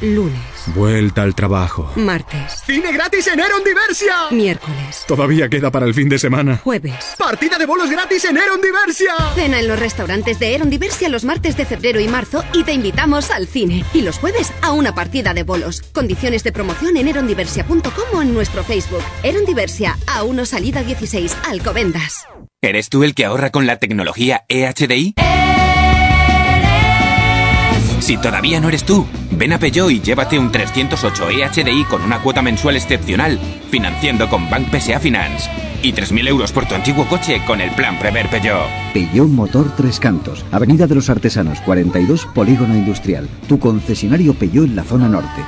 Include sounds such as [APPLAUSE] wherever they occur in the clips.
Lunes. Vuelta al trabajo. Martes. ¡Cine gratis en Eron Diversia! Miércoles. Todavía queda para el fin de semana. Jueves. ¡Partida de bolos gratis en Eron Diversia! Cena en los restaurantes de Eron Diversia los martes de febrero y marzo y te invitamos al cine. Y los jueves a una partida de bolos. Condiciones de promoción en erondiversia.com o en nuestro Facebook. Eron Diversia, a 1 salida 16, Alcobendas. ¿Eres tú el que ahorra con la tecnología EHDI? Si todavía no eres tú, ven a Peugeot y llévate un 308 EHDI con una cuota mensual excepcional, financiando con Bank PSA Finance. Y 3.000 euros por tu antiguo coche con el plan Prever Peugeot. Peugeot Motor Tres Cantos, Avenida de los Artesanos 42, Polígono Industrial. Tu concesionario Peugeot en la zona norte.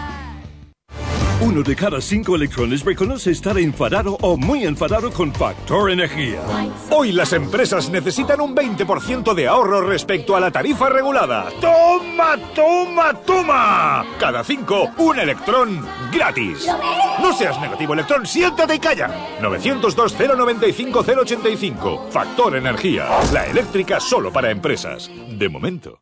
Uno de cada cinco electrones reconoce estar enfadado o muy enfadado con Factor Energía. Hoy las empresas necesitan un 20% de ahorro respecto a la tarifa regulada. ¡Toma, toma, toma! Cada cinco, un electrón gratis. No seas negativo, electrón, siéntate y calla. 902-095-085. Factor Energía. La eléctrica solo para empresas. De momento.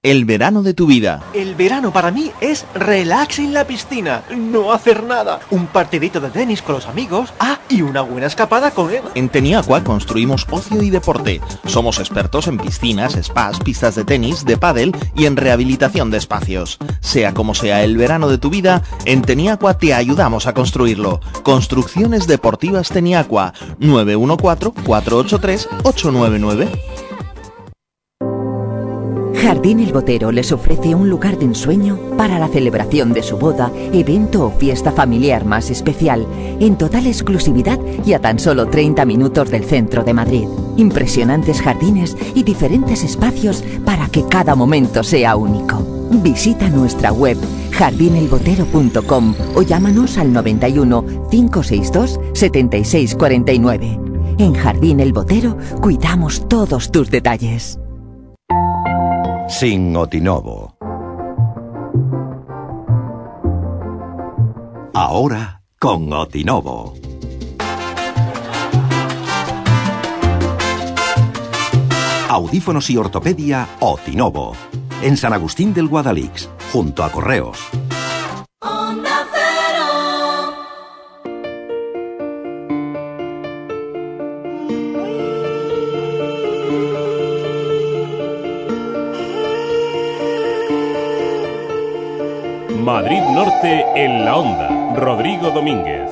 El verano de tu vida. El verano para mí es relax en la piscina, no hacer nada, un partidito de tenis con los amigos, ah, y una buena escapada con Eva. En Teniacua construimos ocio y deporte. Somos expertos en piscinas, spas, pistas de tenis, de pádel y en rehabilitación de espacios. Sea como sea el verano de tu vida, en Teniacua te ayudamos a construirlo. Construcciones Deportivas Teniacua 914 483 899. Jardín El Botero les ofrece un lugar de ensueño para la celebración de su boda, evento o fiesta familiar más especial, en total exclusividad y a tan solo 30 minutos del centro de Madrid. Impresionantes jardines y diferentes espacios para que cada momento sea único. Visita nuestra web jardinelbotero.com o llámanos al 91 562 7649. En Jardín El Botero cuidamos todos tus detalles. Sin Otinovo. Ahora con Otinovo. Audífonos y ortopedia Otinovo. En San Agustín del Guadalix, junto a Correos. Madrid Norte en la onda. Rodrigo Domínguez.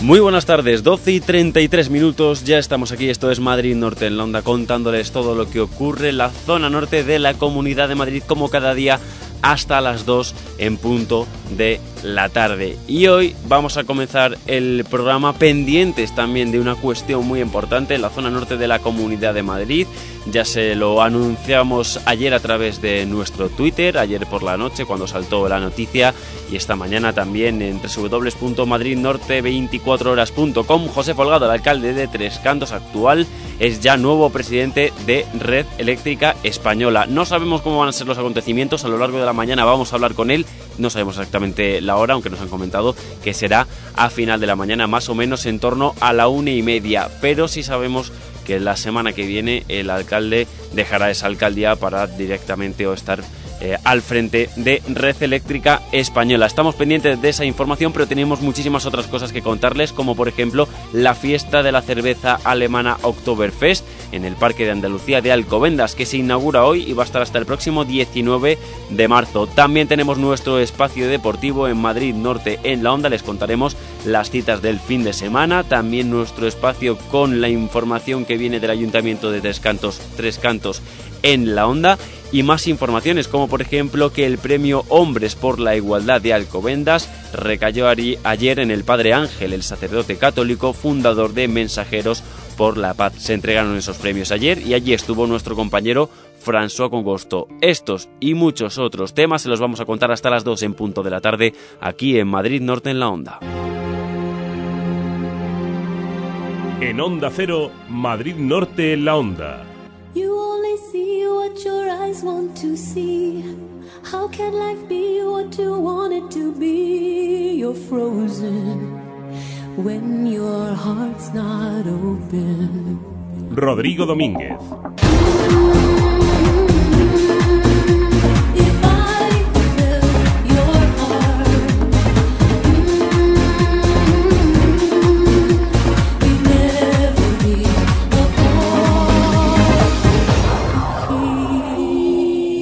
Muy buenas tardes, 12 y 33 minutos, ya estamos aquí, esto es Madrid Norte en la onda contándoles todo lo que ocurre en la zona norte de la Comunidad de Madrid como cada día hasta las 2 en punto de la tarde. Y hoy vamos a comenzar el programa pendientes también de una cuestión muy importante en la zona norte de la Comunidad de Madrid. Ya se lo anunciamos ayer a través de nuestro Twitter, ayer por la noche cuando saltó la noticia y esta mañana también en www.madridnorte24horas.com. José Folgado, el alcalde de Tres Cantos actual, es ya nuevo presidente de Red Eléctrica Española. No sabemos cómo van a ser los acontecimientos, a lo largo de la mañana vamos a hablar con él, no sabemos exactamente la hora, aunque nos han comentado que será a final de la mañana, más o menos en torno a la una y media, pero sí sabemos que la semana que viene el alcalde dejará esa alcaldía para directamente o estar eh, al frente de Red Eléctrica Española. Estamos pendientes de esa información, pero tenemos muchísimas otras cosas que contarles, como por ejemplo la fiesta de la cerveza alemana Oktoberfest en el Parque de Andalucía de Alcobendas, que se inaugura hoy y va a estar hasta el próximo 19 de marzo. También tenemos nuestro espacio deportivo en Madrid Norte en la Onda, les contaremos las citas del fin de semana, también nuestro espacio con la información que viene del Ayuntamiento de Tres Cantos, Tres Cantos en la Onda. Y más informaciones como por ejemplo que el premio Hombres por la Igualdad de Alcobendas recayó ayer en el Padre Ángel, el sacerdote católico fundador de Mensajeros por la Paz. Se entregaron esos premios ayer y allí estuvo nuestro compañero François Congosto. Estos y muchos otros temas se los vamos a contar hasta las 2 en punto de la tarde aquí en Madrid Norte en la Onda. En Onda Cero, Madrid Norte en la Onda. You only see what your eyes want to see. How can life be what you want it to be? You're frozen when your heart's not open. Rodrigo Domínguez.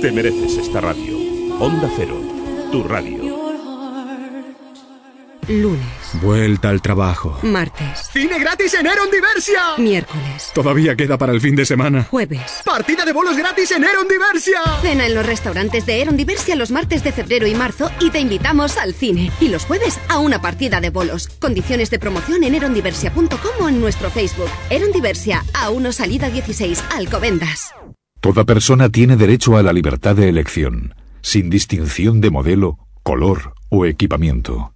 Te mereces esta radio. Onda Cero, tu radio. Lunes. Vuelta al trabajo. Martes. ¡Cine gratis en Eron Diversia! Miércoles. Todavía queda para el fin de semana. Jueves. ¡Partida de bolos gratis en Eron Diversia! Cena en los restaurantes de Eron Diversia los martes de febrero y marzo y te invitamos al cine. Y los jueves a una partida de bolos. Condiciones de promoción en erondiversia.com o en nuestro Facebook. Eron Diversia, a 1 salida 16, Alcobendas. Toda persona tiene derecho a la libertad de elección, sin distinción de modelo, color o equipamiento.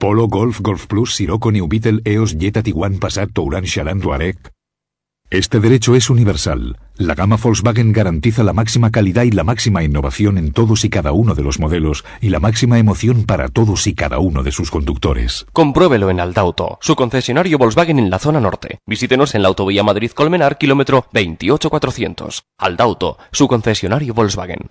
Polo, Golf, Golf Plus, Sirocco, New Beetle, EOS, Jetta, Tiguan, Passat, Touran, Charan, Touareg. Este derecho es universal. La gama Volkswagen garantiza la máxima calidad y la máxima innovación en todos y cada uno de los modelos y la máxima emoción para todos y cada uno de sus conductores. Compruébelo en Aldauto, su concesionario Volkswagen en la zona norte. Visítenos en la autovía Madrid-Colmenar, kilómetro 28400. Aldauto, su concesionario Volkswagen.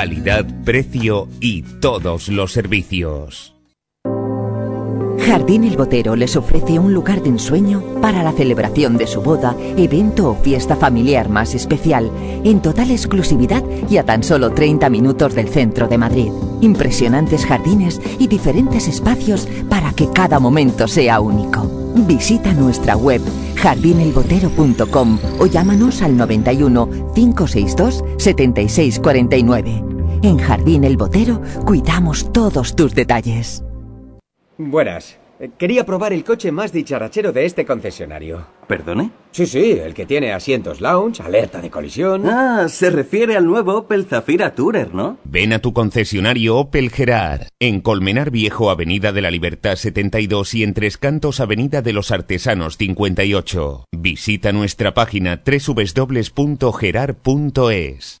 calidad, precio y todos los servicios. Jardín El Botero les ofrece un lugar de ensueño para la celebración de su boda, evento o fiesta familiar más especial, en total exclusividad y a tan solo 30 minutos del centro de Madrid. Impresionantes jardines y diferentes espacios para que cada momento sea único. Visita nuestra web jardinelbotero.com o llámanos al 91 562 7649. En Jardín El Botero cuidamos todos tus detalles. Buenas. Quería probar el coche más dicharachero de este concesionario. ¿Perdone? Sí, sí, el que tiene asientos lounge, alerta de colisión. Ah, se refiere al nuevo Opel Zafira Tourer, ¿no? Ven a tu concesionario Opel Gerard, en Colmenar Viejo, Avenida de la Libertad 72 y en Tres Cantos, Avenida de los Artesanos 58. Visita nuestra página www.gerard.es.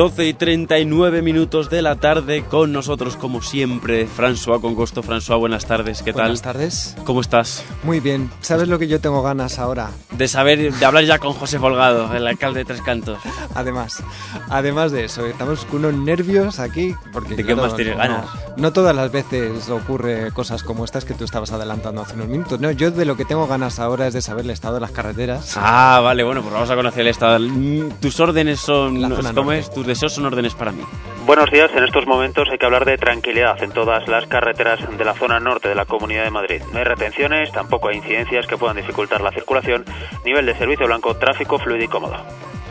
12 y 39 minutos de la tarde con nosotros como siempre, François con gusto. François, buenas tardes, ¿qué tal? Buenas tardes. ¿Cómo estás? Muy bien. ¿Sabes lo que yo tengo ganas ahora? De saber, de hablar ya con José Folgado, el alcalde de Tres Cantos. [LAUGHS] Además, además de eso, estamos con unos nervios aquí. Porque, ¿De qué más tienes no, ganas? No todas las veces ocurre cosas como estas que tú estabas adelantando hace unos minutos. No, yo de lo que tengo ganas ahora es de saber el estado de las carreteras. Ah, vale, bueno, pues vamos a conocer el estado. Tus órdenes son, La zona ¿cómo norte. es? Tus deseos son órdenes para mí. Buenos días, en estos momentos hay que hablar de tranquilidad en todas las carreteras de la zona norte de la Comunidad de Madrid. No hay retenciones, tampoco hay incidencias que puedan dificultar la circulación, nivel de servicio blanco, tráfico fluido y cómodo.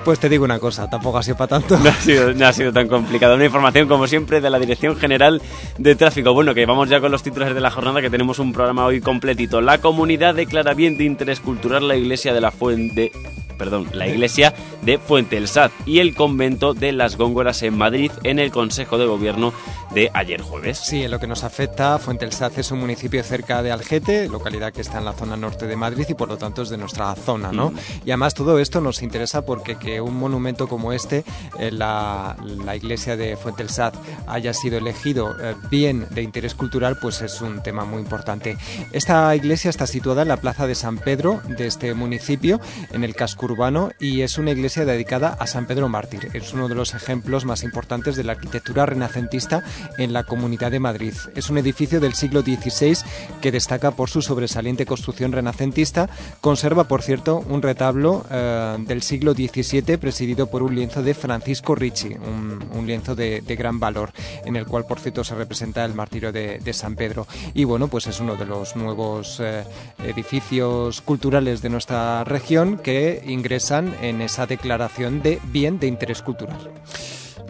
Pues te digo una cosa, tampoco ha sido para tanto. [LAUGHS] No ha, sido, no ha sido tan complicado. Una información, como siempre, de la Dirección General de Tráfico. Bueno, que vamos ya con los titulares de la jornada, que tenemos un programa hoy completito. La comunidad declara bien de interés cultural la iglesia de la Fuente... Perdón, la iglesia de Fuente el Sat y el convento de las Góngoras en Madrid en el Consejo de Gobierno de ayer jueves. Sí, en lo que nos afecta, Fuente el Saz es un municipio cerca de Algete, localidad que está en la zona norte de Madrid y por lo tanto es de nuestra zona, ¿no? Mm. Y además todo esto nos interesa porque que un monumento como este, eh, la, iglesia de Fuente el Saz, haya sido elegido eh, bien de interés cultural, pues es un tema muy importante. Esta iglesia está situada en la plaza de San Pedro de este municipio, en el casco urbano, y es una iglesia dedicada a San Pedro Mártir. Es uno de los ejemplos más importantes de la arquitectura renacentista en la Comunidad de Madrid. Es un edificio del siglo XVI que destaca por su sobresaliente construcción renacentista. Conserva, por cierto, un retablo eh, del siglo XVII presidido por un lienzo de Francisco Ricci, un, lienzo de, gran valor, en el cual, por cierto, se representa el martirio de, de San Pedro. Y bueno, pues es uno de los nuevos eh, edificios culturales de nuestra región que ingresan en esa declaración de bien de interés cultural.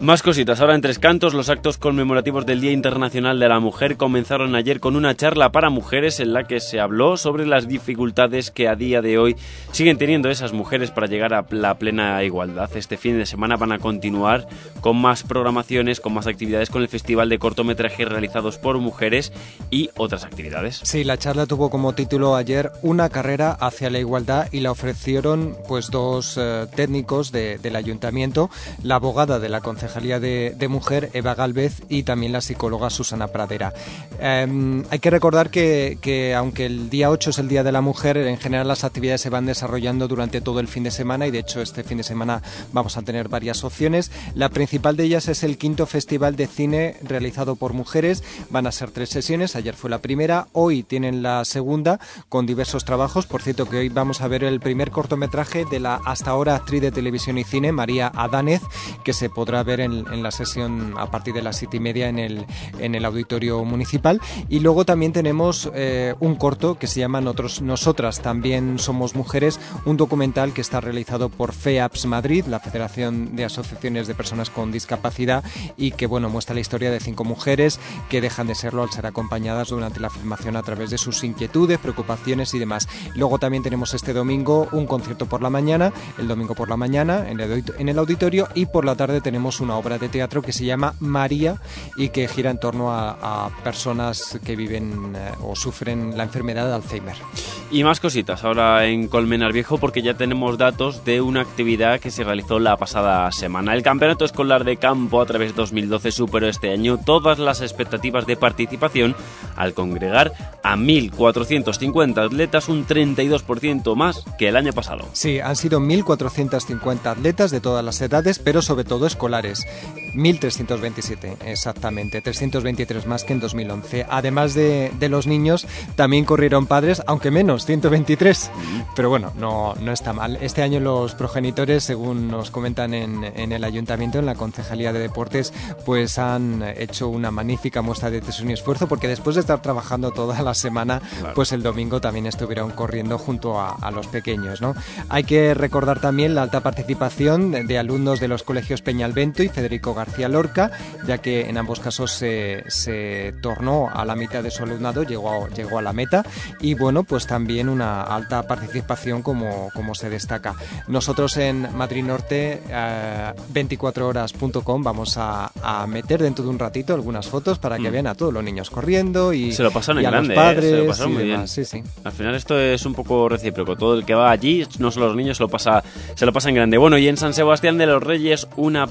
Más cositas. Ahora en Tres Cantos, los actos conmemorativos del Día Internacional de la Mujer comenzaron ayer con una charla para mujeres en la que se habló sobre las dificultades que a día de hoy siguen teniendo esas mujeres para llegar a la plena igualdad. Este fin de semana van a continuar con más programaciones, con más actividades, con el Festival de Cortometrajes realizados por mujeres y otras actividades. Sí, la charla tuvo como título ayer Una carrera hacia la igualdad y la ofrecieron pues dos eh, técnicos de- del ayuntamiento, la abogada de la Concejalía de, de Mujer, Eva Galvez, y también la psicóloga Susana Pradera. Eh, hay que recordar que, que aunque el día 8 es el Día de la Mujer, en general las actividades se van desarrollando durante todo el fin de semana y de hecho este fin de semana vamos a tener varias opciones. La principal de ellas es el quinto Festival de Cine realizado por mujeres. Van a ser tres sesiones, ayer fue la primera, hoy tienen la segunda con diversos trabajos. Por cierto que hoy vamos a ver el primer cortometraje de la hasta ahora actriz de televisión y cine, María Adánez, que se podrá ver en, en la sesión a partir de las siete y media en el, en el auditorio municipal. Y luego también tenemos eh, un corto que se llama Nosotros, Nosotras también somos mujeres, un documental que está realizado por FEAPS Madrid, la Federación de Asociaciones de Personas con Discapacidad, y que bueno muestra la historia de cinco mujeres que dejan de serlo al ser acompañadas durante la filmación a través de sus inquietudes, preocupaciones y demás. Luego también tenemos este domingo un concierto por la mañana, el domingo por la mañana en el auditorio y por la tarde tenemos una obra de teatro que se llama María y que gira en torno a, a personas que viven eh, o sufren la enfermedad de Alzheimer. Y más cositas ahora en Colmenar Viejo porque ya tenemos datos de una actividad que se realizó la pasada semana. El Campeonato Escolar de Campo a través 2012 superó este año todas las expectativas de participación al congregar a 1.450 atletas, un 32% más que el año pasado. Sí, han sido 1.450 atletas de todas las edades, pero sobre todo escolares. 1.327, exactamente, 323 más que en 2011. Además de, de los niños, también corrieron padres, aunque menos, 123. Pero bueno, no, no está mal. Este año los progenitores, según nos comentan en, en el ayuntamiento, en la Concejalía de Deportes, pues han hecho una magnífica muestra de tesón y esfuerzo, porque después de estar trabajando toda la semana, Claro. pues el domingo también estuvieron corriendo junto a, a los pequeños, ¿no? Hay que recordar también la alta participación de, alumnos de los colegios Y Federico García Lorca, ya que en ambos casos se, se tornó a la mitad de su alumnado, llegó, llegó a la meta y bueno, pues también una alta participación como, como se destaca. Nosotros en Madrid Norte, eh, 24horas.com, vamos a, a meter dentro de un ratito algunas fotos para que Mm. vean a todos los niños corriendo y, Se lo pasaron y en a grande, los ¿eh? padres. se lo pasaron muy bien. Sí, sí. Al final esto es un poco recíproco. Todo el que va allí, no solo los niños, se lo pasa, se lo pasa en grande. Bueno, y en San Sebastián de los Reyes, una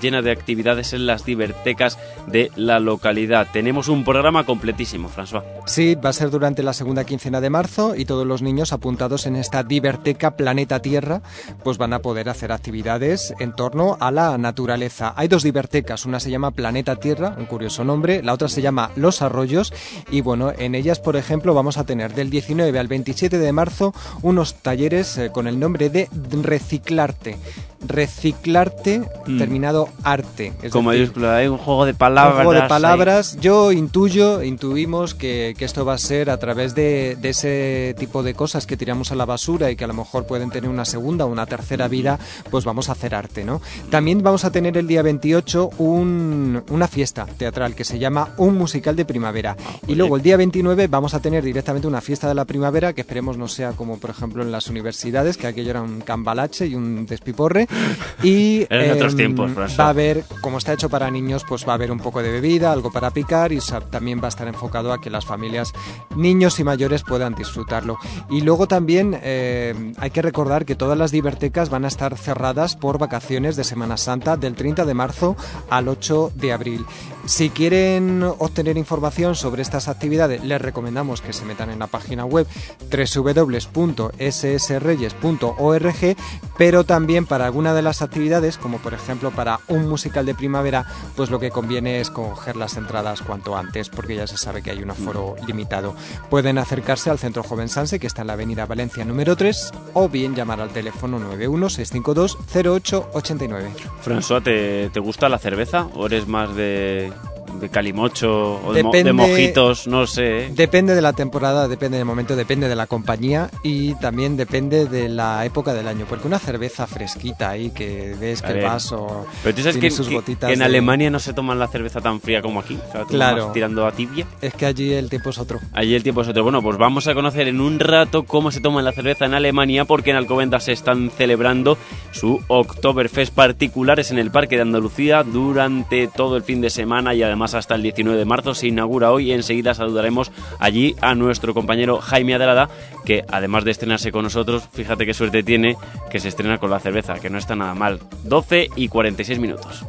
llena de actividades en las divertecas de la localidad. Tenemos un programa completísimo, François. Sí, va a ser durante la segunda quincena de marzo y todos los niños apuntados en esta Diverteca Planeta Tierra pues van a poder hacer actividades en torno a la naturaleza. Hay dos divertecas, una se llama Planeta Tierra, un curioso nombre, la otra se llama Los Arroyos y bueno, en ellas por ejemplo vamos a tener del 19 al 27 de marzo unos talleres eh, con el nombre de Reciclarte. Reciclarte Mm. terminado arte. Es Como decir, mayúscula, hay un juego de palabras. un juego de ahí. palabras. Yo intuyo, intuimos que, que esto va a ser a través de, de ese tipo de cosas que tiramos a la basura y que a lo mejor pueden tener una segunda o una tercera vida, pues vamos a hacer arte, ¿no? También vamos a tener el día 28 un- una fiesta teatral que se llama Un Musical de Primavera. y luego el día 29 vamos a tener directamente una fiesta de la primavera que esperemos no sea como por ejemplo en las universidades, que aquello era un cambalache y un despiporre. [LAUGHS] Y Eran otros em, tiempos, va a haber, como está hecho para niños, pues va a haber un poco de bebida, algo para picar y también va a estar enfocado a que las familias, niños y mayores puedan disfrutarlo. Y luego también eh, hay que recordar que todas las divertecas van a estar cerradas por vacaciones de Semana Santa del 30 de marzo al 8 de abril. Si quieren obtener información sobre estas actividades, les recomendamos que se metan en la página web www.ssreyes.org, pero también para alguna de las actividades, como por ejemplo para un musical de primavera, pues lo que conviene es coger las entradas cuanto antes, porque ya se sabe que hay un aforo limitado. Pueden acercarse al Centro Joven Sanse, que está en la Avenida Valencia número 3, o bien llamar al teléfono 91-652-0889. François, ¿te, ¿te gusta la cerveza? ¿O eres más de, de calimocho o de, mo- de Depende- mojitos? No sé. ¿eh? Depende de la temporada, depende del momento, depende de la compañía y también depende de la época del año. Porque una cerveza fresquita ahí que ves que el vaso Pero tú sabes tiene que, sus que- gotitas que en de- Alemania no se toman la cerveza tan fría como aquí. O sea, Claro. tirando a tibia. Es que allí el tiempo es otro. Allí el tiempo es otro. Bueno, pues vamos a conocer en un rato cómo se toma la cerveza en Alemania, porque en Alcobendas se están celebrando su Oktoberfest particulares en el Parque de Andalucía durante todo el fin de semana y además hasta el 19 de marzo se inaugura hoy. Enseguida saludaremos allí a nuestro compañero Jaime Adelada, que además de estrenarse con nosotros, fíjate qué suerte tiene que se estrena con la cerveza, que no está nada mal. 12 y 46 minutos.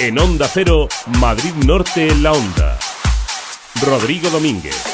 En Onda Cero, Madrid Norte en la Onda. Rodrigo Domínguez.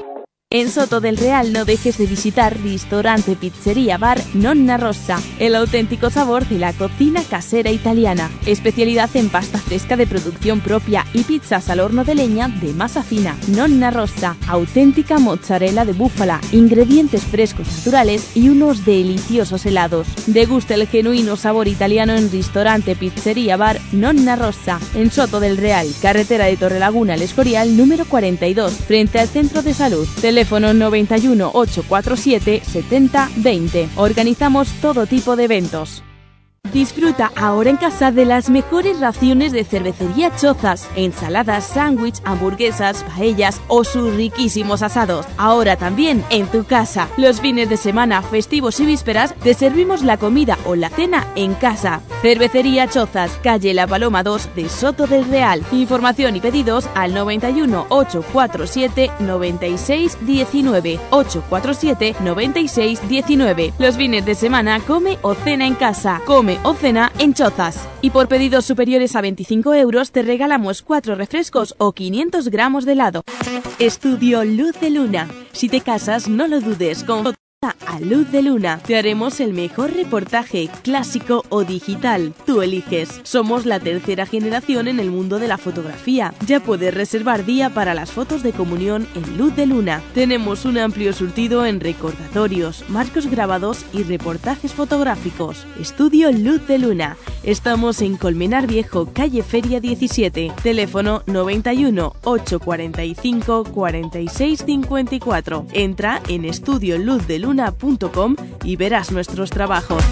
En Soto del Real no dejes de visitar Ristorante Pizzería Bar Nonna Rossa, el auténtico sabor de la cocina casera italiana. Especialidad en pasta fresca de producción propia y pizzas al horno de leña de masa fina. Nonna Rossa, auténtica mozzarella de búfala, ingredientes frescos naturales y unos deliciosos helados. Degusta el genuino sabor italiano en Ristorante Pizzería Bar Nonna Rossa, en Soto del Real, carretera de Torrelaguna al Escorial número 42, frente al Centro de Salud. Teléfono 91 847 70 20. Organizamos todo tipo de eventos. Disfruta ahora en casa de las mejores raciones de cervecería Chozas, ensaladas, sándwich, hamburguesas, paellas o sus riquísimos asados. Ahora también en tu casa. Los fines de semana, festivos y vísperas te servimos la comida o la cena en casa. Cervecería Chozas, calle La Paloma 2 de Soto del Real. Información y pedidos al 91 847 96 19 847 96 19. Los fines de semana come o cena en casa. Come o cena en Chozas. Y por pedidos superiores a 25 euros te regalamos 4 refrescos o 500 gramos de helado. Estudio Luz de Luna. Si te casas, no lo dudes con A Luz de Luna te haremos el mejor reportaje, clásico o digital. Tú eliges. Somos la tercera generación en el mundo de la fotografía. Ya puedes reservar día para las fotos de comunión en Luz de Luna. Tenemos un amplio surtido en recordatorios, marcos grabados y reportajes fotográficos. Estudio Luz de Luna. Estamos en Colmenar Viejo, calle Feria 17. Teléfono 91 845 46 54. Entra en Estudio Luz de Luna y verás nuestros trabajos.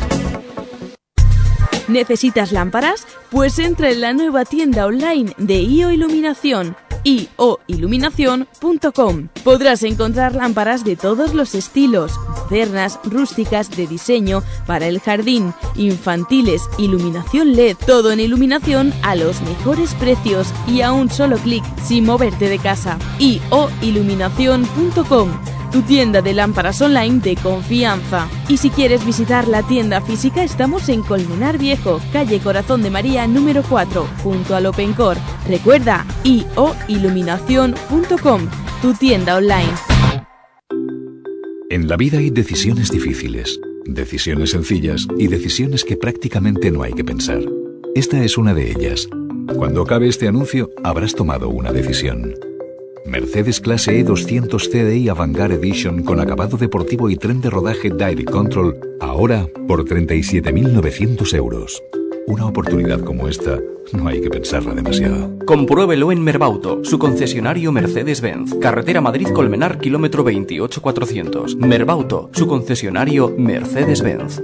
¿Necesitas lámparas? Pues entra en la nueva tienda online de IO Iluminación ioiluminación.com. Podrás encontrar lámparas de todos los estilos, modernas, rústicas, de diseño, para el jardín, infantiles, iluminación LED, todo en iluminación a los mejores precios y a un solo clic sin moverte de casa. ioiluminación.com tu tienda de lámparas online de confianza. Y si quieres visitar la tienda física, estamos en Colmenar Viejo, calle Corazón de María número 4, junto al Opencor. Recuerda, ioiluminación.com, tu tienda online. En la vida hay decisiones difíciles, decisiones sencillas y decisiones que prácticamente no hay que pensar. Esta es una de ellas. Cuando acabe este anuncio, habrás tomado una decisión. Mercedes Clase E 200 CDI Avantgarde Edition con acabado deportivo y tren de rodaje Direct Control, ahora por 37.900 euros. Una oportunidad como esta no hay que pensarla demasiado. Compruébelo en Merbauto, su concesionario Mercedes-Benz. Carretera Madrid-Colmenar, kilómetro 28400. Merbauto, su concesionario Mercedes-Benz.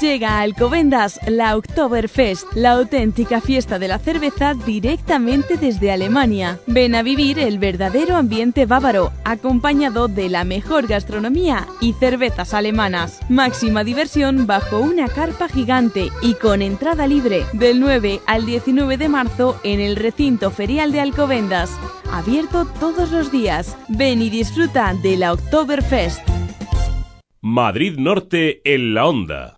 Llega a Alcobendas la Oktoberfest, la auténtica fiesta de la cerveza directamente desde Alemania. Ven a vivir el verdadero ambiente bávaro, acompañado de la mejor gastronomía y cervezas alemanas. Máxima diversión bajo una carpa gigante y con entrada libre del 9 al 19 de marzo en el recinto ferial de Alcobendas. Abierto todos los días. Ven y disfruta de la Oktoberfest. Madrid Norte en la onda.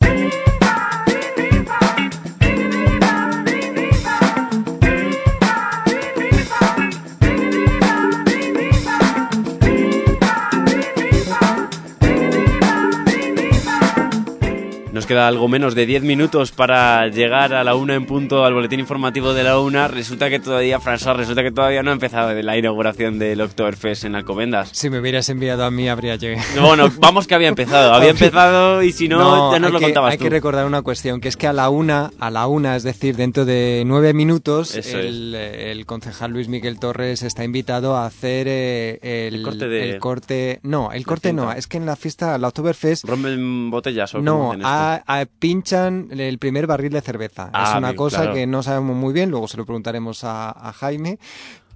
Nos queda algo menos de 10 minutos para llegar a la una en punto al boletín informativo de la una. Resulta que todavía, François, resulta que todavía no ha empezado la inauguración del Oktoberfest en Alcobendas. Si me hubieras enviado a mí, habría llegado. Bueno, vamos que había empezado. Había empezado y si no, ya nos lo que, contabas Hay tú. que recordar una cuestión, que es que a la una, a la una, es decir, dentro de nueve minutos, el, el concejal Luis Miguel Torres está invitado a hacer eh, el, El corte de- el corte- No, el corte no, es que en la fiesta, la Oktoberfest... ¿Rompen botellas o No, esto? A- a- pinchan el primer barril de cerveza. Ah, es una cosa claro. que no sabemos muy bien, luego se lo preguntaremos a, a Jaime,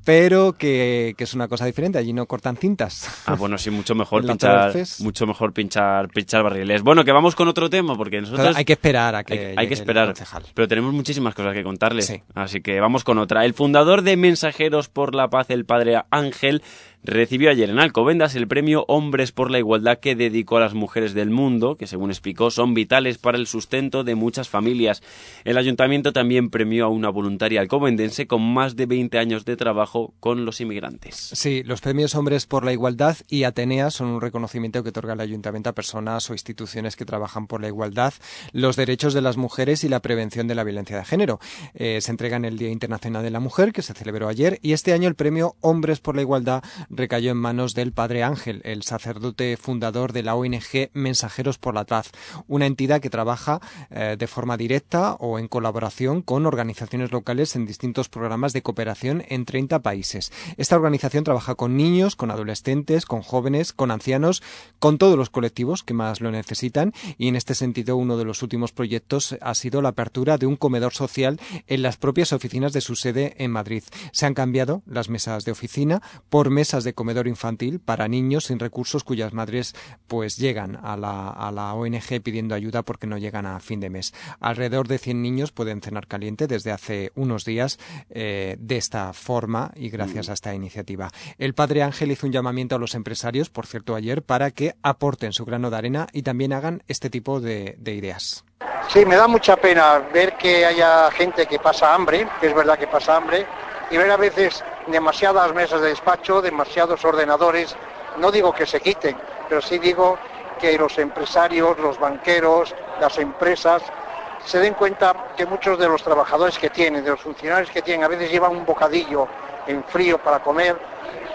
pero que, que es una cosa diferente, allí no cortan cintas. Ah, bueno, sí, mucho [LAUGHS] mejor pinchar, mucho mejor pinchar, pinchar barriles. Bueno, que vamos con otro tema, porque nosotros... Claro, hay que esperar a que Hay, que esperar, pero tenemos muchísimas cosas que contarles. Así que vamos con otra. El fundador de Mensajeros por la Paz, el padre Ángel, recibió ayer en Alcobendas el premio Hombres por la Igualdad que dedicó a las mujeres del mundo, que según explicó son vitales para el sustento de muchas familias. El ayuntamiento también premió a una voluntaria alcobendense con más de 20 años de trabajo con los inmigrantes. Sí, los premios Hombres por la Igualdad y Atenea son un reconocimiento que otorga el ayuntamiento a personas o instituciones que trabajan por la igualdad, los derechos de las mujeres y la prevención de la violencia de género. Eh, se entrega en el Día Internacional de la Mujer, que se celebró ayer, y este año el premio Hombres por la Igualdad recayó en manos del Padre Ángel, el sacerdote fundador de la ONG Mensajeros por la Paz, una entidad que trabaja eh, de forma directa o en colaboración con organizaciones locales en distintos programas de cooperación en 30 países. Esta organización trabaja con niños, con adolescentes, con jóvenes, con ancianos, con todos los colectivos que más lo necesitan y en este sentido uno de los últimos proyectos ha sido la apertura de un comedor social en las propias oficinas de su sede en Madrid. Se han cambiado las mesas de oficina por mesas de comedor infantil para niños sin recursos cuyas madres pues llegan a la, a la ONG pidiendo ayuda porque no llegan a fin de mes. Alrededor de 100 niños pueden cenar caliente desde hace unos días eh, de esta forma y gracias a esta iniciativa. El padre Ángel hizo un llamamiento a los empresarios, por cierto, ayer, para que aporten su grano de arena y también hagan este tipo de, de ideas. Sí, me da mucha pena ver que haya gente que pasa hambre, que es verdad que pasa hambre, y ver a veces demasiadas mesas de despacho, demasiados ordenadores, no digo que se quiten, pero sí digo que los empresarios, los banqueros, las empresas se den cuenta que muchos de los trabajadores que tienen, de los funcionarios que tienen, a veces llevan un bocadillo en frío para comer,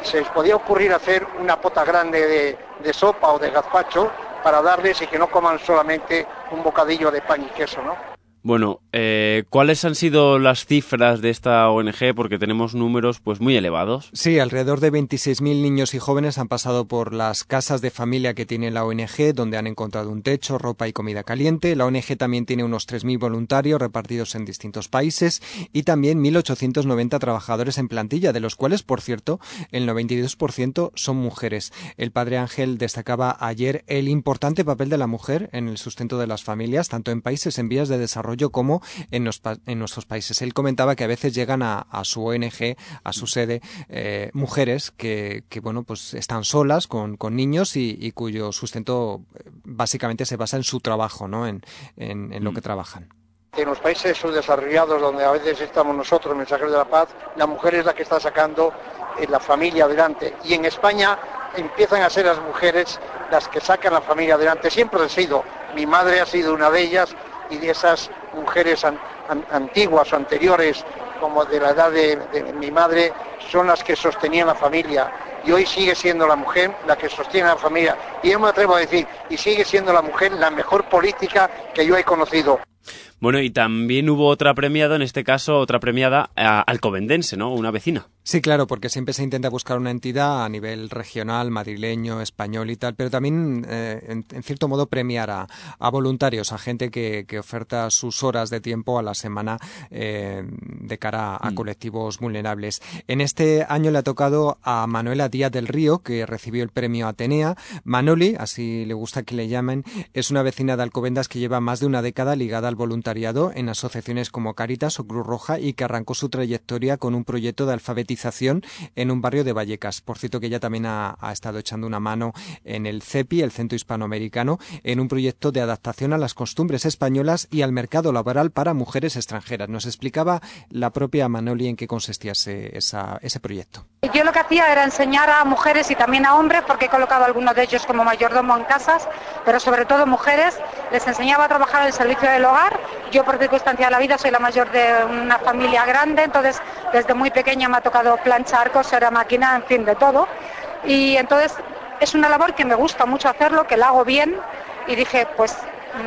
se les podía ocurrir hacer una pota grande de, sopa o de gazpacho para darles y que no coman solamente un bocadillo de pan y queso, ¿no? Bueno, eh, ¿cuáles han sido las cifras de esta ONG? Porque tenemos números pues muy elevados. Sí, alrededor de 26.000 niños y jóvenes han pasado por las casas de familia que tiene la ONG, donde han encontrado un techo, ropa y comida caliente. La ONG también tiene unos 3.000 voluntarios repartidos en distintos países y también 1.890 trabajadores en plantilla, de los cuales, por cierto, el 92% son mujeres. El padre Ángel destacaba ayer el importante papel de la mujer en el sustento de las familias, tanto en países en vías de desarrollo como en, en nuestros países. Él comentaba que a veces llegan a, su ONG, a su sede, eh, mujeres que, bueno, pues están solas con, niños y, cuyo sustento eh, básicamente se basa en su trabajo, ¿no? En, lo mm. que trabajan. En los países subdesarrollados, donde a veces estamos nosotros, mensajeros de la paz, la mujer es la que está sacando eh, la familia adelante. Y en España empiezan a ser las mujeres las que sacan la familia adelante. Siempre han sido. Mi madre ha sido una de ellas y de esas mujeres antiguas o anteriores, como de la edad de, mi madre, son las que sostenían la familia. Y hoy sigue siendo la mujer la que sostiene la familia. Y yo me atrevo a decir, y sigue siendo la mujer la mejor política que yo he conocido. Bueno, y también hubo otra premiada, en este caso otra premiada alcobendense, ¿no? Una vecina. Sí, claro, porque siempre se intenta buscar una entidad a nivel regional, madrileño, español y tal, pero también, eh, en, cierto modo, premiar a, voluntarios, a gente que, oferta sus horas de tiempo a la semana eh, de cara a, mm. colectivos vulnerables. En este año le ha tocado a Manuela Díaz del Río, que recibió el premio Atenea. Manoli, así le gusta que le llamen, es una vecina de Alcobendas que lleva más de una década ligada al voluntariado en asociaciones como Caritas o Cruz Roja y que arrancó su trayectoria con un proyecto de alfabetización en un barrio de Vallecas. Por cierto que ella también ha, estado echando una mano en el CEPI, el Centro Hispanoamericano, en un proyecto de adaptación a las costumbres españolas y al mercado laboral para mujeres extranjeras. Nos explicaba la propia Manoli en qué consistía ese, ese proyecto. Yo lo que hacía era enseñar a mujeres y también a hombres, porque he colocado a algunos de ellos como mayordomo en casas, pero sobre todo mujeres, les enseñaba a trabajar en el servicio del hogar. Yo por circunstancia de la vida soy la mayor de una familia grande, entonces desde muy pequeña me ha tocado planchar, coser a máquina, en fin, de todo. Y entonces es una labor que me gusta mucho hacerlo, que la hago bien y dije, pues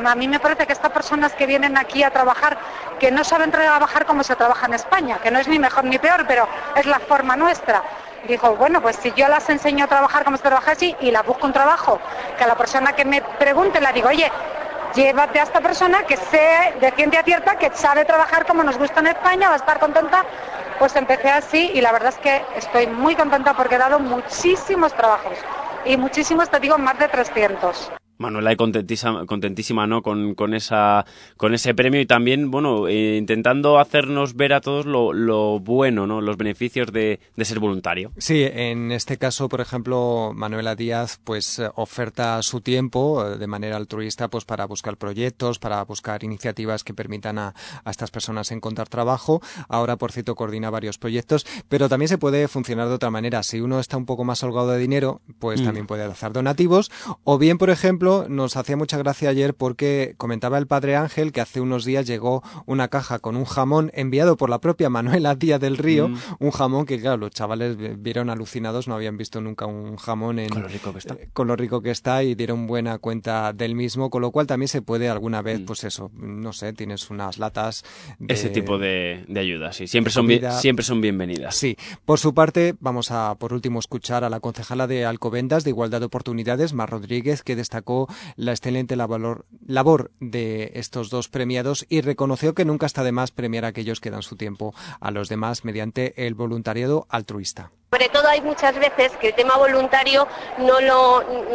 a mí me parece que estas personas que vienen aquí a trabajar, que no saben trabajar como se trabaja en España, que no es ni mejor ni peor, pero es la forma nuestra. Dijo, bueno, pues si yo las enseño a trabajar como se trabaja así y las busco un trabajo, que a la persona que me pregunte le digo, oye, llévate a esta persona que sé de ciencia cierta, que sabe trabajar como nos gusta en España, va a estar contenta pues empecé así y la verdad es que estoy muy contenta porque he dado muchísimos trabajos y muchísimos, te digo, más de 300. Manuela, contentísima, contentísima ¿no? Con, con, esa, con ese premio y también, bueno, eh, intentando hacernos ver a todos lo, lo bueno, ¿no? Los beneficios de, de, ser voluntario. Sí, en este caso, por ejemplo, Manuela Díaz, pues eh, oferta su tiempo eh, de manera altruista, pues para buscar proyectos, para buscar iniciativas que permitan a, a, estas personas encontrar trabajo. Ahora, por cierto, coordina varios proyectos, pero también se puede funcionar de otra manera. Si uno está un poco más holgado de dinero, pues mm. también puede hacer donativos, o bien, por ejemplo, nos hacía mucha gracia ayer porque comentaba el padre Ángel que hace unos días llegó una caja con un jamón enviado por la propia Manuela Díaz del Río, mm. un jamón que, claro, los chavales vieron alucinados, no habían visto nunca un jamón en, con lo rico que está. Eh, con lo rico que está y dieron buena cuenta del mismo, con lo cual también se puede alguna vez, mm. pues eso, no sé, tienes unas latas. Ese tipo de, de ayudas, sí, siempre son, siempre son bienvenidas. Sí, por su parte, vamos a por último escuchar a la concejala de Alcobendas de Igualdad de Oportunidades, Mar Rodríguez, que destacó la excelente labor, labor de estos dos premiados y reconoció que nunca está de más premiar a aquellos que dan su tiempo a los demás mediante el voluntariado altruista. Sobre todo hay muchas veces que el tema voluntario no,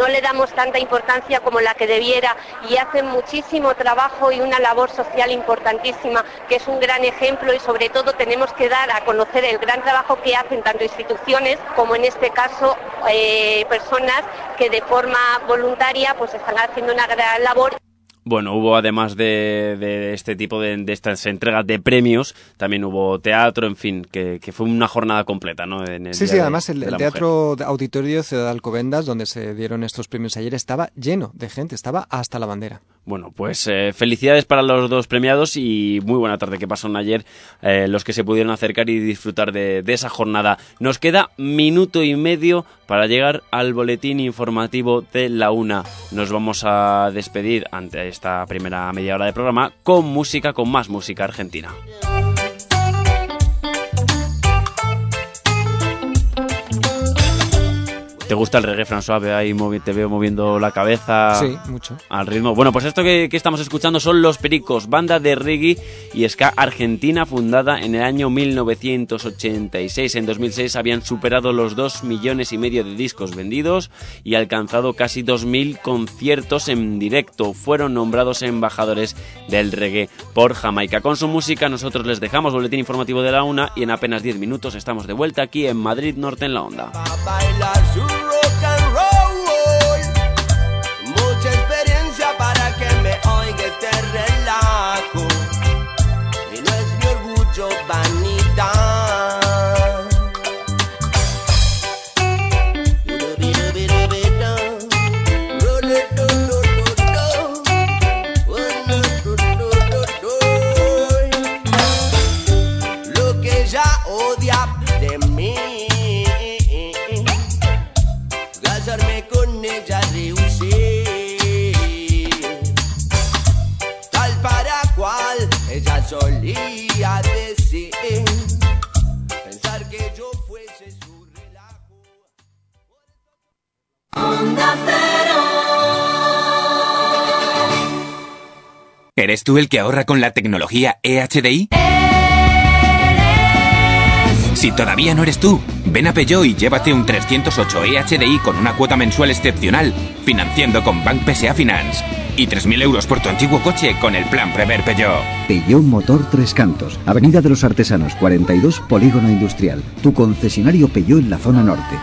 le damos tanta importancia como la que debiera y hacen muchísimo trabajo y una labor social importantísima, que es un gran ejemplo y sobre todo tenemos que dar a conocer el gran trabajo que hacen tanto instituciones como en este caso eh, personas que de forma voluntaria pues están haciendo una gran labor Bueno, hubo además de, de este tipo de, de, estas entregas de premios, también hubo teatro, en fin, que, que fue una jornada completa, ¿no? sí, sí, además el, el Teatro Auditorio Ciudad de Alcobendas, donde se dieron estos premios ayer, estaba lleno de gente, estaba hasta la bandera. Bueno, pues eh, felicidades para los dos premiados y muy buena tarde que pasaron ayer eh, los que se pudieron acercar y disfrutar de, de, esa jornada. Nos queda minuto y medio para llegar al boletín informativo de la una. Nos vamos a despedir ante esta primera media hora de programa con música, con más música argentina. ¿Te gusta el reggae, François? Ahí, te veo moviendo la cabeza. Sí, mucho. Al ritmo. Bueno, pues esto que, que, estamos escuchando son Los Pericos, banda de reggae y ska argentina fundada en el año 1986. En 2006 habían superado los 2 millones y medio de discos vendidos y alcanzado casi 2.000 conciertos en directo. Fueron nombrados embajadores del reggae por Jamaica. Con su música nosotros les dejamos boletín informativo de la una y en apenas 10 minutos estamos de vuelta aquí en Madrid Norte en la Onda. ¿Eres tú el que ahorra con la tecnología EHDI? Si todavía no eres tú, ven a Peugeot y llévate un 308 EHDI con una cuota mensual excepcional, financiando con Bank PSA Finance. Y 3.000 euros por tu antiguo coche con el plan Prever Peugeot. Peugeot Motor Tres Cantos, Avenida de los Artesanos 42, Polígono Industrial. Tu concesionario Peugeot en la zona norte.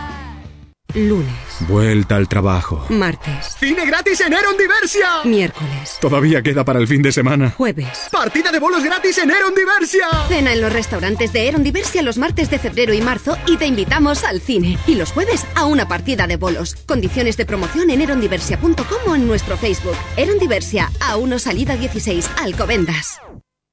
Lunes. Vuelta al trabajo. Martes. ¡Cine gratis en Eron Diversia! Miércoles. Todavía queda para el fin de semana. Jueves. ¡Partida de bolos gratis en Eron Diversia! Cena en los restaurantes de Eron Diversia los martes de febrero y marzo y te invitamos al cine. Y los jueves a una partida de bolos. Condiciones de promoción en erondiversia.com o en nuestro Facebook. Eron Diversia, a 1 salida 16, Alcobendas.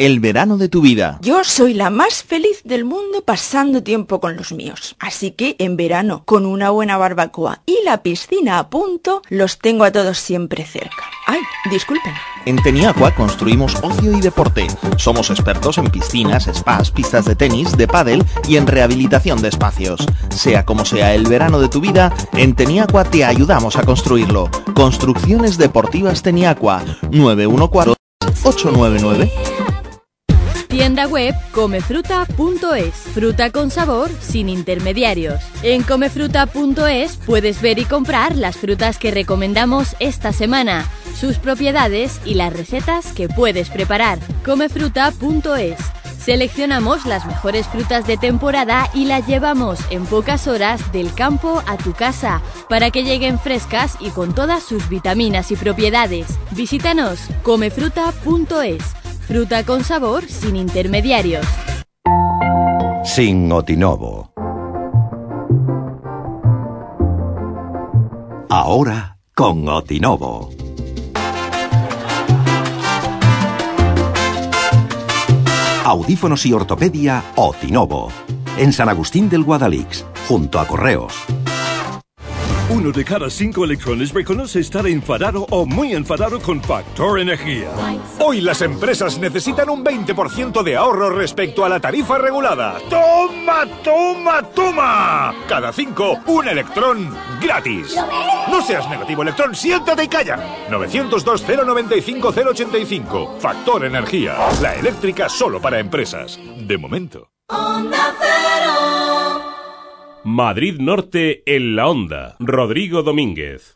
El verano de tu vida. Yo soy la más feliz del mundo pasando tiempo con los míos. Así que en verano, con una buena barbacoa y la piscina a punto, los tengo a todos siempre cerca. Ay, disculpen. En Teniacua construimos ocio y deporte. Somos expertos en piscinas, spas, pistas de tenis, de pádel y en rehabilitación de espacios. Sea como sea el verano de tu vida, en Teniacua te ayudamos a construirlo. Construcciones Deportivas Teniacua 914 899 Tienda web comefruta.es. Fruta con sabor sin intermediarios. En comefruta.es puedes ver y comprar las frutas que recomendamos esta semana, sus propiedades y las recetas que puedes preparar. Comefruta.es. Seleccionamos las mejores frutas de temporada y las llevamos en pocas horas del campo a tu casa para que lleguen frescas y con todas sus vitaminas y propiedades. Visítanos comefruta.es. Fruta con sabor sin intermediarios. Sin Otinovo. Ahora con Otinovo. Audífonos y ortopedia Otinovo. En San Agustín del Guadalix, junto a Correos. Uno de cada cinco electrones reconoce estar enfadado o muy enfadado con Factor Energía. Hoy las empresas necesitan un 20% de ahorro respecto a la tarifa regulada. ¡Toma, toma, toma! Cada cinco, un electrón gratis. No seas negativo, electrón, siéntate y calla. 902-095-085. Factor Energía. La eléctrica solo para empresas. De momento. Madrid Norte en la Onda. Rodrigo Domínguez.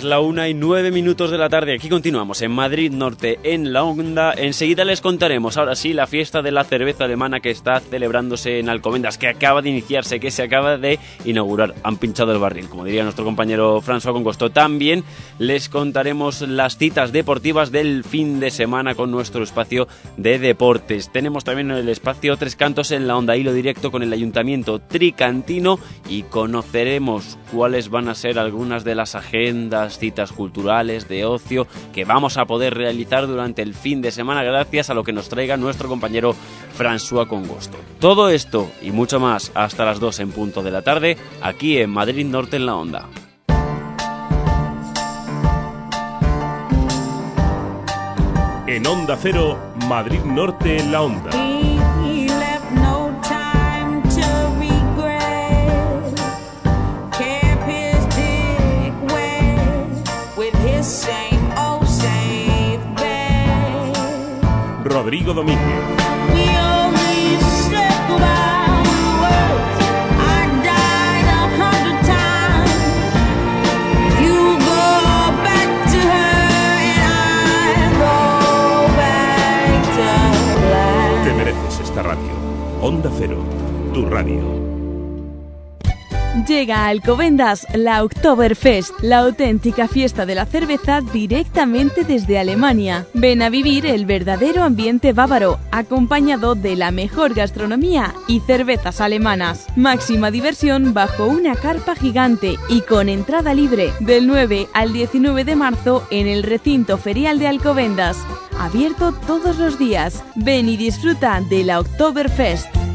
Es la una y nueve minutos de la tarde. Aquí continuamos en Madrid Norte, en la Onda. Enseguida les contaremos, ahora sí, la fiesta de la cerveza alemana que está celebrándose en Alcobendas, que acaba de iniciarse, que se acaba de inaugurar. Han pinchado el barril, como diría nuestro compañero François Congosto. También les contaremos las citas deportivas del fin de semana con nuestro espacio de deportes. Tenemos también el espacio Tres Cantos en la Onda, hilo directo con el Ayuntamiento Tricantino y conoceremos cuáles van a ser algunas de las agendas citas culturales, de ocio, que vamos a poder realizar durante el fin de semana gracias a lo que nos traiga nuestro compañero François Congosto. Todo esto y mucho más hasta las 2 en punto de la tarde, aquí en Madrid Norte en la Onda. En Onda Cero, Madrid Norte en la Onda. Rodrigo Domínguez. Te mereces esta radio. Onda Cero, tu radio. Llega a Alcobendas la Oktoberfest, la auténtica fiesta de la cerveza directamente desde Alemania. Ven a vivir el verdadero ambiente bávaro, acompañado de la mejor gastronomía y cervezas alemanas. Máxima diversión bajo una carpa gigante y con entrada libre del 9 al 19 de marzo en el recinto ferial de Alcobendas. Abierto todos los días. Ven y disfruta de la Oktoberfest.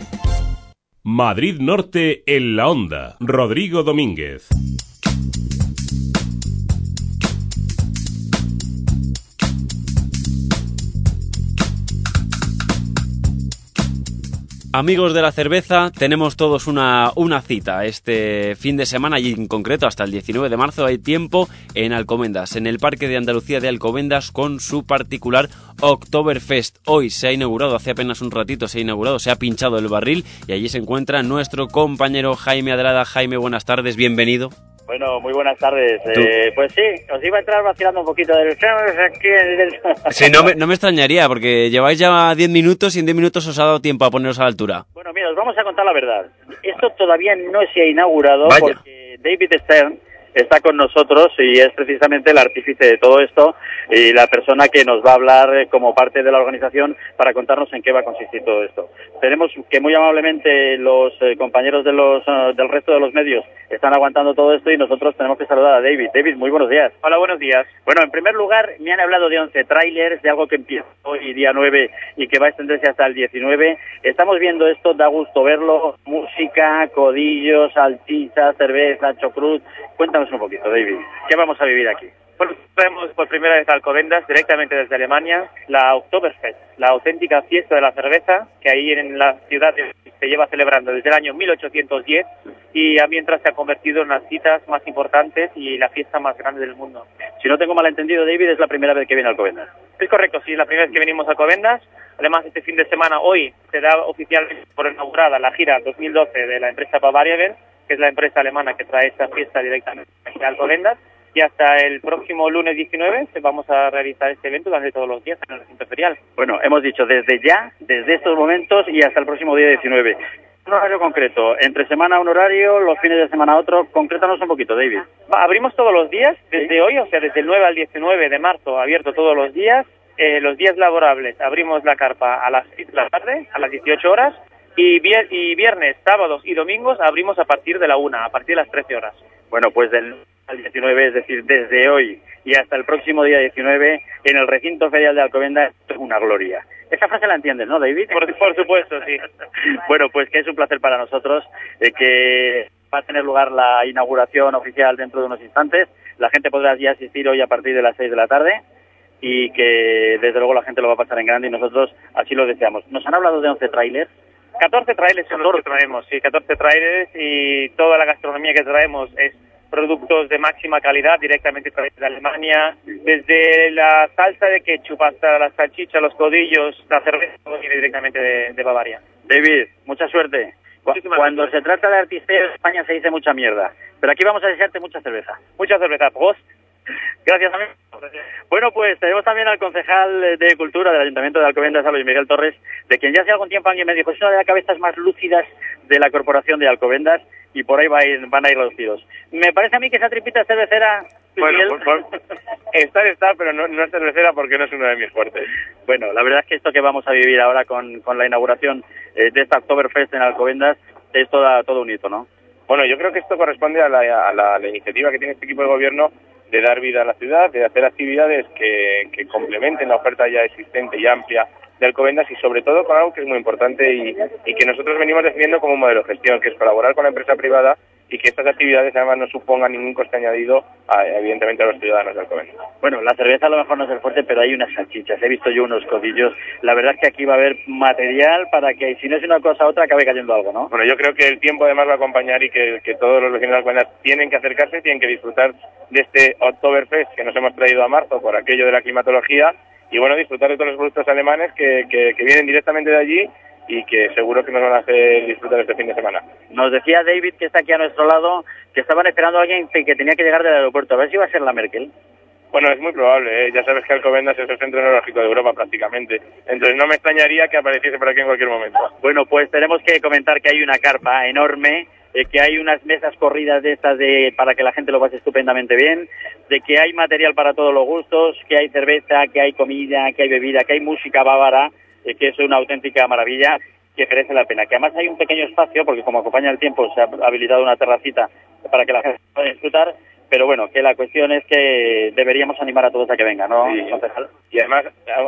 Madrid Norte en la Onda. Rodrigo Domínguez. Amigos de la cerveza, tenemos todos una, una, cita este fin de semana y en concreto hasta el 19 de marzo hay tiempo en Alcobendas, en el Parque de Andalucía de Alcobendas con su particular Oktoberfest. Hoy se ha inaugurado, hace apenas un ratito se ha inaugurado, se ha pinchado el barril y allí se encuentra nuestro compañero Jaime Adrada. Jaime, buenas tardes, bienvenido. Bueno, muy buenas tardes. Eh, pues sí, os iba a entrar vacilando un poquito del... Sí, no me, no me extrañaría, porque lleváis ya 10 minutos y en 10 minutos os ha dado tiempo a poneros a la altura. Bueno, mira, os vamos a contar la verdad. Esto todavía no se ha inaugurado Vaya. porque David Stern está con nosotros y es precisamente el artífice de todo esto y la persona que nos va a hablar eh, como parte de la organización para contarnos en qué va a consistir todo esto. Tenemos que muy amablemente los eh, compañeros de los, eh, del resto de los medios están aguantando todo esto y nosotros tenemos que saludar a David. David, muy buenos días. Hola, buenos días. Bueno, en primer lugar, me han hablado de 11 trailers, de algo que empieza hoy, día 9, y que va a extenderse hasta el 19. Estamos viendo esto, da gusto verlo. Música, codillos, salchichas, cerveza, chocrut. Cuéntanos un poquito, David. ¿Qué vamos a vivir aquí? Bueno, traemos por primera vez a Alcobendas, directamente desde Alemania, la Oktoberfest, la auténtica fiesta de la cerveza, que ahí en la ciudad se lleva celebrando desde el año 1810 y a mientras se ha convertido en las citas más importantes y la fiesta más grande del mundo. Si no tengo malentendido, David, es la primera vez que viene a Alcobendas. Es correcto, sí, es la primera vez que venimos a Alcobendas. Además, este fin de semana, hoy, se da oficialmente por inaugurada la gira 2012 de la empresa Bavariagen, que es la empresa alemana que trae esta fiesta directamente a Alcobendas. Y hasta el próximo lunes 19 vamos a realizar este evento durante todos los días en el recinto ferial. Bueno, hemos dicho desde ya, desde estos momentos y hasta el próximo día 19. Un horario concreto, entre semana un horario, los fines de semana otro. Concrétanos un poquito, David. Abrimos todos los días, desde hoy, o sea, desde el 9 al 19 de marzo, abierto todos los días. Eh, los días laborables abrimos la carpa a las 6 de la tarde, a las 18 horas. Y, vier y viernes, sábados y domingos abrimos a partir de la 1, a partir de las 13 horas. Bueno, pues del al 19, es decir, desde hoy y hasta el próximo día 19, en el recinto ferial de Alcobendas, es una gloria. Esa frase la entiendes, ¿no, David? Por, por supuesto, sí. [LAUGHS] bueno, pues que es un placer para nosotros eh, que va a tener lugar la inauguración oficial dentro de unos instantes. La gente podrá ya asistir hoy a partir de las 6 de la tarde y que desde luego la gente lo va a pasar en grande y nosotros así lo deseamos. Nos han hablado de 11 trailers. 14 trailers son los que traemos, sí, 14 trailers y toda la gastronomía que traemos es productos de máxima calidad directamente de Alemania, desde la salsa de ketchup hasta las salchichas, los codillos, la cerveza, todo viene directamente de, de Bavaria. David, mucha suerte. Cu- Cuando se trata de artisteo en España se dice mucha mierda, pero aquí vamos a desearte mucha cerveza. Mucha cerveza, Prost. Gracias, amigo. Bueno, pues tenemos también al concejal de Cultura del Ayuntamiento de Alcobendas, a Luis Miguel Torres, de quien ya hace algún tiempo alguien me dijo, es una de las cabezas más lúcidas de la corporación de Alcobendas y por ahí va a ir- van a ir los tiros. Me parece a mí que esa tripita cervecera... Luis Bueno, Miguel- por- por- estar está, pero no, no es cervecera porque no es uno de mis fuertes. Bueno, la verdad es que esto que vamos a vivir ahora con, con la inauguración eh, de esta Oktoberfest en Alcobendas es toda, todo un hito, ¿no? Bueno, yo creo que esto corresponde a la, a la- a la iniciativa que tiene este equipo de gobierno de dar vida a la ciudad, de hacer actividades que, que complementen la oferta ya existente y amplia de Alcobendas y sobre todo con algo que es muy importante y, y que nosotros venimos definiendo como un modelo de gestión, que es colaborar con la empresa privada y que estas actividades además no supongan ningún coste añadido a, evidentemente a los ciudadanos de Alcobendas. Bueno, la cerveza a lo mejor no es el fuerte, pero hay unas salchichas. He visto yo unos codillos. La verdad es que aquí va a haber material para que, si no es una cosa otra, acabe cayendo algo, ¿no? Bueno, yo creo que el tiempo además va a acompañar y que, que todos los vecinos de Alcobendas tienen que acercarse, tienen que disfrutar de este Oktoberfest que nos hemos traído a marzo por aquello de la climatología y bueno, disfrutar de todos los productos alemanes que, que, que vienen directamente de allí y que seguro que nos van a hacer disfrutar este fin de semana. Nos decía David, que está aquí a nuestro lado, que estaban esperando a alguien que tenía que llegar del aeropuerto. A ver si va a ser la Merkel. Bueno, es muy probable, ¿eh? ya sabes que Alcobendas es el centro neurológico de Europa prácticamente, entonces no me extrañaría que apareciese por aquí en cualquier momento. Bueno, pues tenemos que comentar que hay una carpa enorme, eh, que hay unas mesas corridas de estas de, para que la gente lo pase estupendamente bien, de que hay material para todos los gustos, que hay cerveza, que hay comida, que hay bebida, que hay música bávara, eh, que es una auténtica maravilla que merece la pena. Que además hay un pequeño espacio, porque como acompaña el tiempo se ha habilitado una terracita para que la gente pueda disfrutar, pero bueno, que la cuestión es que deberíamos animar a todos a que vengan, ¿no, Sí. Y además,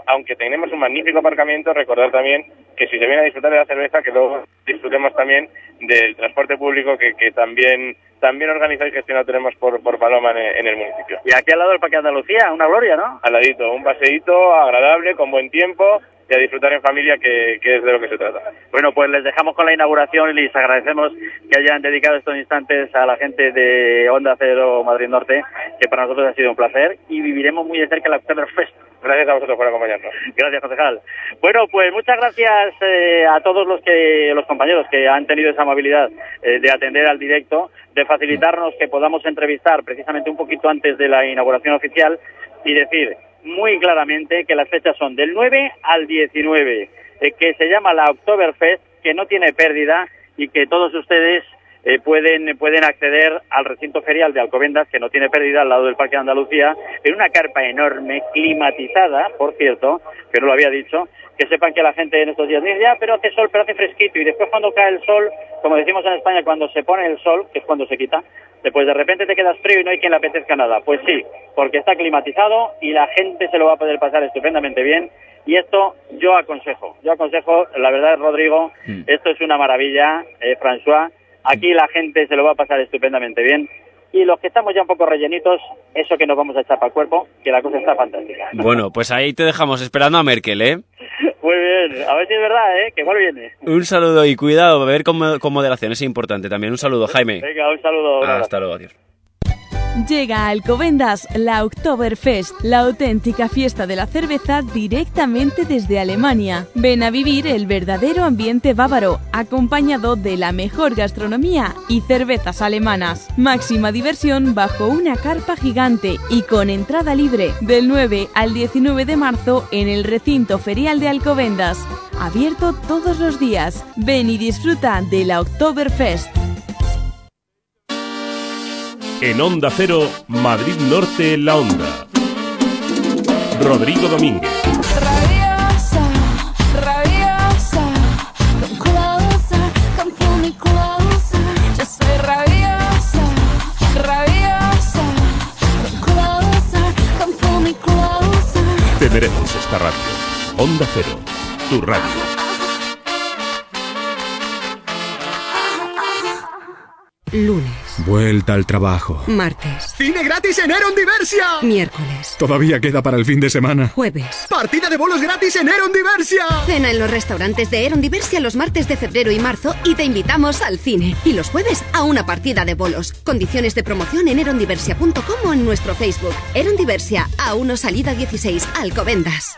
aunque tenemos un magnífico aparcamiento, recordar también que si se viene a disfrutar de la cerveza, que luego disfrutemos también del transporte público que, que también también organizado y gestionado tenemos por, por Paloma en, en el municipio. Y aquí al lado del Parque Andalucía, una gloria, ¿no? Al ladito, un paseíto agradable, con buen tiempo y a disfrutar en familia, que, que es de lo que se trata. Bueno, pues les dejamos con la inauguración y les agradecemos que hayan dedicado estos instantes a la gente de Onda Cero Madrid Norte, que para nosotros ha sido un placer y viviremos muy de cerca la Oktoberfest. Gracias a vosotros por acompañarnos. Gracias, concejal. Bueno, pues muchas gracias eh, a todos los que los compañeros que han tenido esa amabilidad eh, de atender al directo, de facilitarnos que podamos entrevistar precisamente un poquito antes de la inauguración oficial y decir muy claramente que las fechas son del 9 al 19, eh, que se llama la Oktoberfest, que no tiene pérdida y que todos ustedes eh, pueden, pueden acceder al recinto ferial de Alcobendas, que no tiene pérdida, al lado del Parque de Andalucía, en una carpa enorme, climatizada, por cierto, que no lo había dicho, que sepan que la gente en estos días dice, ya, pero hace sol, pero hace fresquito, y después cuando cae el sol, como decimos en España, cuando se pone el sol, que es cuando se quita, después de repente te quedas frío y no hay quien le apetezca nada. Pues sí, porque está climatizado y la gente se lo va a poder pasar estupendamente bien. Y esto yo aconsejo, yo aconsejo, la verdad, Rodrigo, esto es una maravilla, eh, François, aquí la gente se lo va a pasar estupendamente bien. Y los que estamos ya un poco rellenitos, eso que nos vamos a echar para el cuerpo, que la cosa está fantástica. Bueno, pues ahí te dejamos esperando a Merkel, ¿eh? [LAUGHS] Muy bien, a ver si es verdad, ¿eh? Que igual viene. Un saludo y cuidado, beber con, con moderación es importante también. Un saludo, Jaime. Venga, un saludo. Hasta luego, adiós. Llega a Alcobendas la Oktoberfest, la auténtica fiesta de la cerveza directamente desde Alemania. Ven a vivir el verdadero ambiente bávaro, acompañado de la mejor gastronomía y cervezas alemanas. Máxima diversión bajo una carpa gigante y con entrada libre del 9 al 19 de marzo en el recinto ferial de Alcobendas. Abierto todos los días. Ven y disfruta de la Oktoberfest. En Onda Cero, Madrid Norte, La Onda. Rodrigo Domínguez. Rabiosa, rabiosa, come closer, come pull me closer. Yo soy rabiosa, rabiosa, come closer, come pull me closer. Te mereces esta radio. Onda Cero, tu radio. Lunes. Vuelta al trabajo. Martes. ¡Cine gratis en Eron Diversia! Miércoles. Todavía queda para el fin de semana. Jueves. ¡Partida de bolos gratis en Eron Diversia! Cena en los restaurantes de Eron Diversia los martes de febrero y marzo y te invitamos al cine. Y los jueves a una partida de bolos. Condiciones de promoción en erondiversia.com o en nuestro Facebook. Eron Diversia, A1 Salida 16, Alcobendas.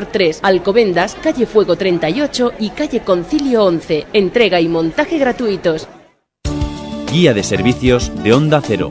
3, Alcobendas, calle Fuego 38 y calle Concilio 11. Entrega y montaje gratuitos. Guía de servicios de Onda Cero.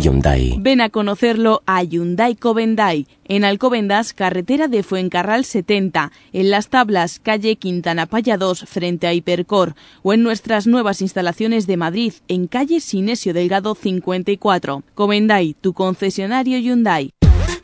Hyundai. Ven a conocerlo a Hyundai Covendai, en Alcobendas, carretera de Fuencarral 70, en Las Tablas, calle Quintana Paya 2, frente a Hipercor, o en nuestras nuevas instalaciones de Madrid, en calle Sinesio Delgado 54. Covendai, tu concesionario Hyundai.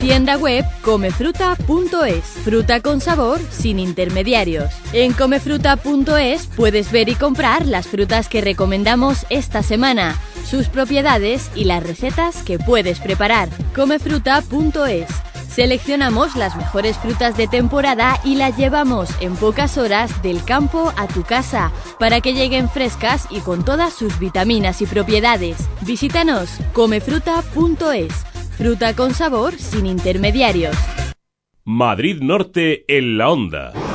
Tienda web comefruta.es. Fruta con sabor sin intermediarios. En comefruta.es puedes ver y comprar las frutas que recomendamos esta semana, sus propiedades y las recetas que puedes preparar. Comefruta.es. Seleccionamos las mejores frutas de temporada y las llevamos en pocas horas del campo a tu casa para que lleguen frescas y con todas sus vitaminas y propiedades. Visítanos comefruta.es. Fruta con sabor sin intermediarios. Madrid Norte en la onda.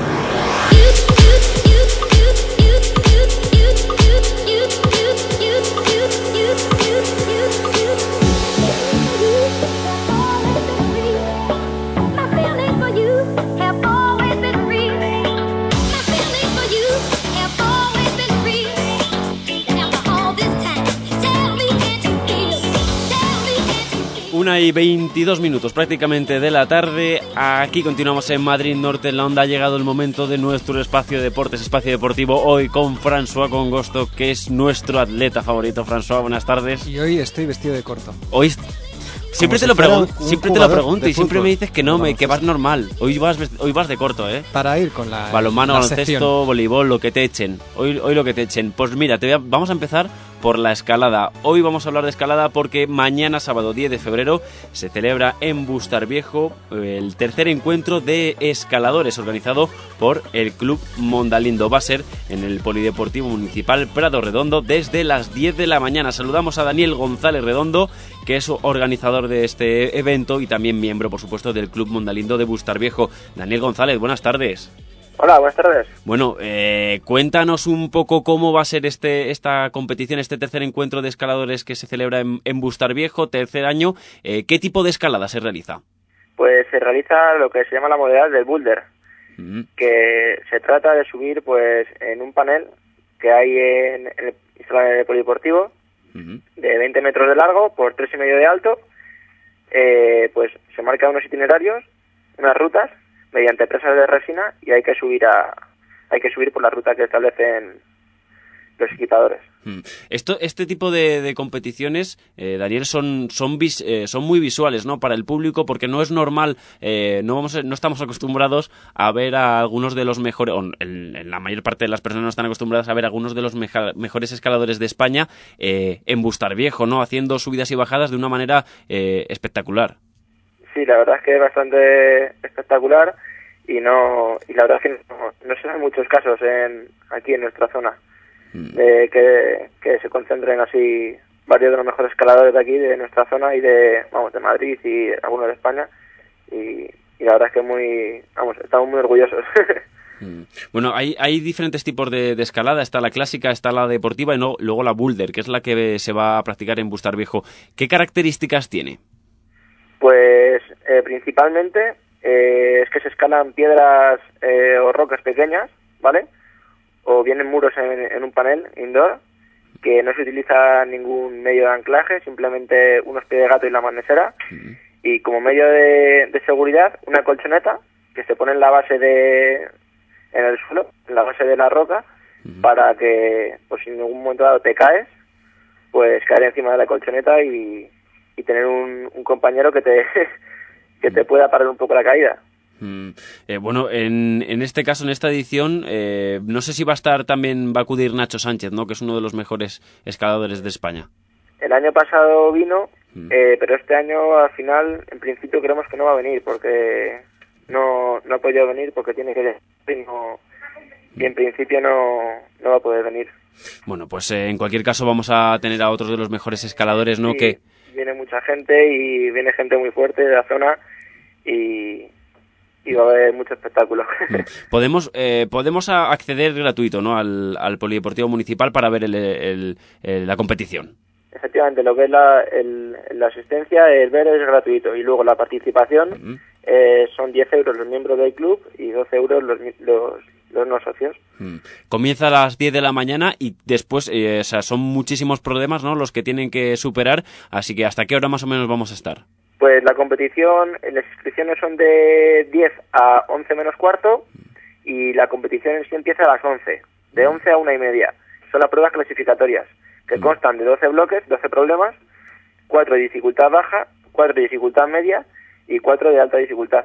Una y 22 minutos prácticamente de la tarde. Aquí continuamos en Madrid Norte en la onda. Ha llegado el momento de nuestro espacio de deportes, espacio deportivo. Hoy con François Congosto, que es nuestro atleta favorito. François, buenas tardes. Y hoy estoy vestido de corto. Hoy Siempre te si lo siempre te lo pregunto y siempre me dices que no, me, que vas normal. Hoy vas hoy vas de corto, ¿eh? Para ir con la. Balonmano, baloncesto, voleibol, lo que te echen. Hoy, hoy lo que te echen. Pues mira, te voy a- vamos a empezar por la escalada. Hoy vamos a hablar de escalada porque mañana, sábado 10 de febrero, se celebra en Bustar Viejo eh, el tercer encuentro de escaladores organizado por el Club Mondalindo. Va a ser en el Polideportivo Municipal Prado Redondo desde las 10 de la mañana. Saludamos a Daniel González Redondo, que es organizador de este evento y también miembro, por supuesto, del Club Mondalindo de Bustar Viejo. Daniel González, buenas tardes. Hola, buenas tardes. Bueno, eh, cuéntanos un poco cómo va a ser este, esta competición, este tercer encuentro de escaladores que se celebra en, en Bustar Viejo, tercer año. Eh, ¿Qué tipo de escalada se realiza? Pues se realiza lo que se llama la modalidad del boulder, que se trata de subir pues en un panel que hay en el, instalado en el polideportivo de 20 metros de largo por tres y medio de alto. Eh, pues se marcan unos itinerarios, unas rutas mediante presas de resina y hay que subir a hay que subir por la ruta que establecen los equipadores. Mm. Esto, este tipo de, de competiciones, eh, Daniel, son, son, vis- eh, son muy visuales ¿no? para el público porque no es normal, eh, no, vamos no estamos acostumbrados a ver a algunos de los mejores, o en la mayor parte de las personas no están acostumbradas a ver a algunos de los meja- mejores escaladores de España eh, en Bustar Viejo, ¿no? haciendo subidas y bajadas de una manera eh, espectacular. Sí, la verdad es que es bastante espectacular y no y la verdad es que no, no se dan muchos casos en aquí en nuestra zona de que, que se concentren así varios de los mejores escaladores de aquí de nuestra zona y de vamos de Madrid y algunos de España y, y la verdad es que muy vamos estamos muy orgullosos [LAUGHS] Bueno, hay, hay diferentes tipos de, de escalada. Está la clásica, está la deportiva y no, luego la boulder, que es la que se va a practicar en Bustar Viejo. ¿Qué características tiene? Pues eh, principalmente eh, es que se escalan piedras eh, o rocas pequeñas, ¿vale? O vienen muros en, en un panel indoor, que no se utiliza ningún medio de anclaje, simplemente unos pies de gato y la magnesera. Y como medio de, de seguridad, una colchoneta que se pone en la base de, en el suelo, en la base de la roca, para que, pues si en algún momento dado te caes, pues caer encima de la colchoneta y, y tener un, un compañero que te [LAUGHS] que te pueda parar un poco la caída. Mm, eh, bueno, en, en este caso, en esta edición, eh, no sé si va a estar también, va a acudir Nacho Sánchez, ¿no? Que es uno de los mejores escaladores de España. El año pasado vino, eh, pero este año al final, en principio creemos que no va a venir porque no, no ha podido venir porque tiene que y, no- y en principio no, no va a poder venir. Bueno, pues eh, en cualquier caso vamos a tener a otros de los mejores escaladores, ¿no? Sí, Que viene mucha gente y viene gente muy fuerte de la zona y, y va a haber mucho espectáculo. [LAUGHS] podemos eh, podemos a- acceder gratuito, ¿no? Al, al polideportivo municipal para ver el- el- el- la competición. Efectivamente, lo que es la, el- la asistencia, el ver es gratuito y luego la participación eh, son 10 euros los miembros del club y 12 euros los, los no socios. Mm. Comienza a las 10 de la mañana y después, eh, o sea, son muchísimos problemas, ¿no? Los que tienen que superar, así que ¿hasta qué hora más o menos vamos a estar? Pues la competición, las inscripciones son de 10 a 11 menos cuarto y la competición en sí empieza a las 11, de 11 a una y media. Son las pruebas clasificatorias, que constan de 12 bloques, 12 problemas, 4 de dificultad baja, 4 de dificultad media y 4 de alta dificultad.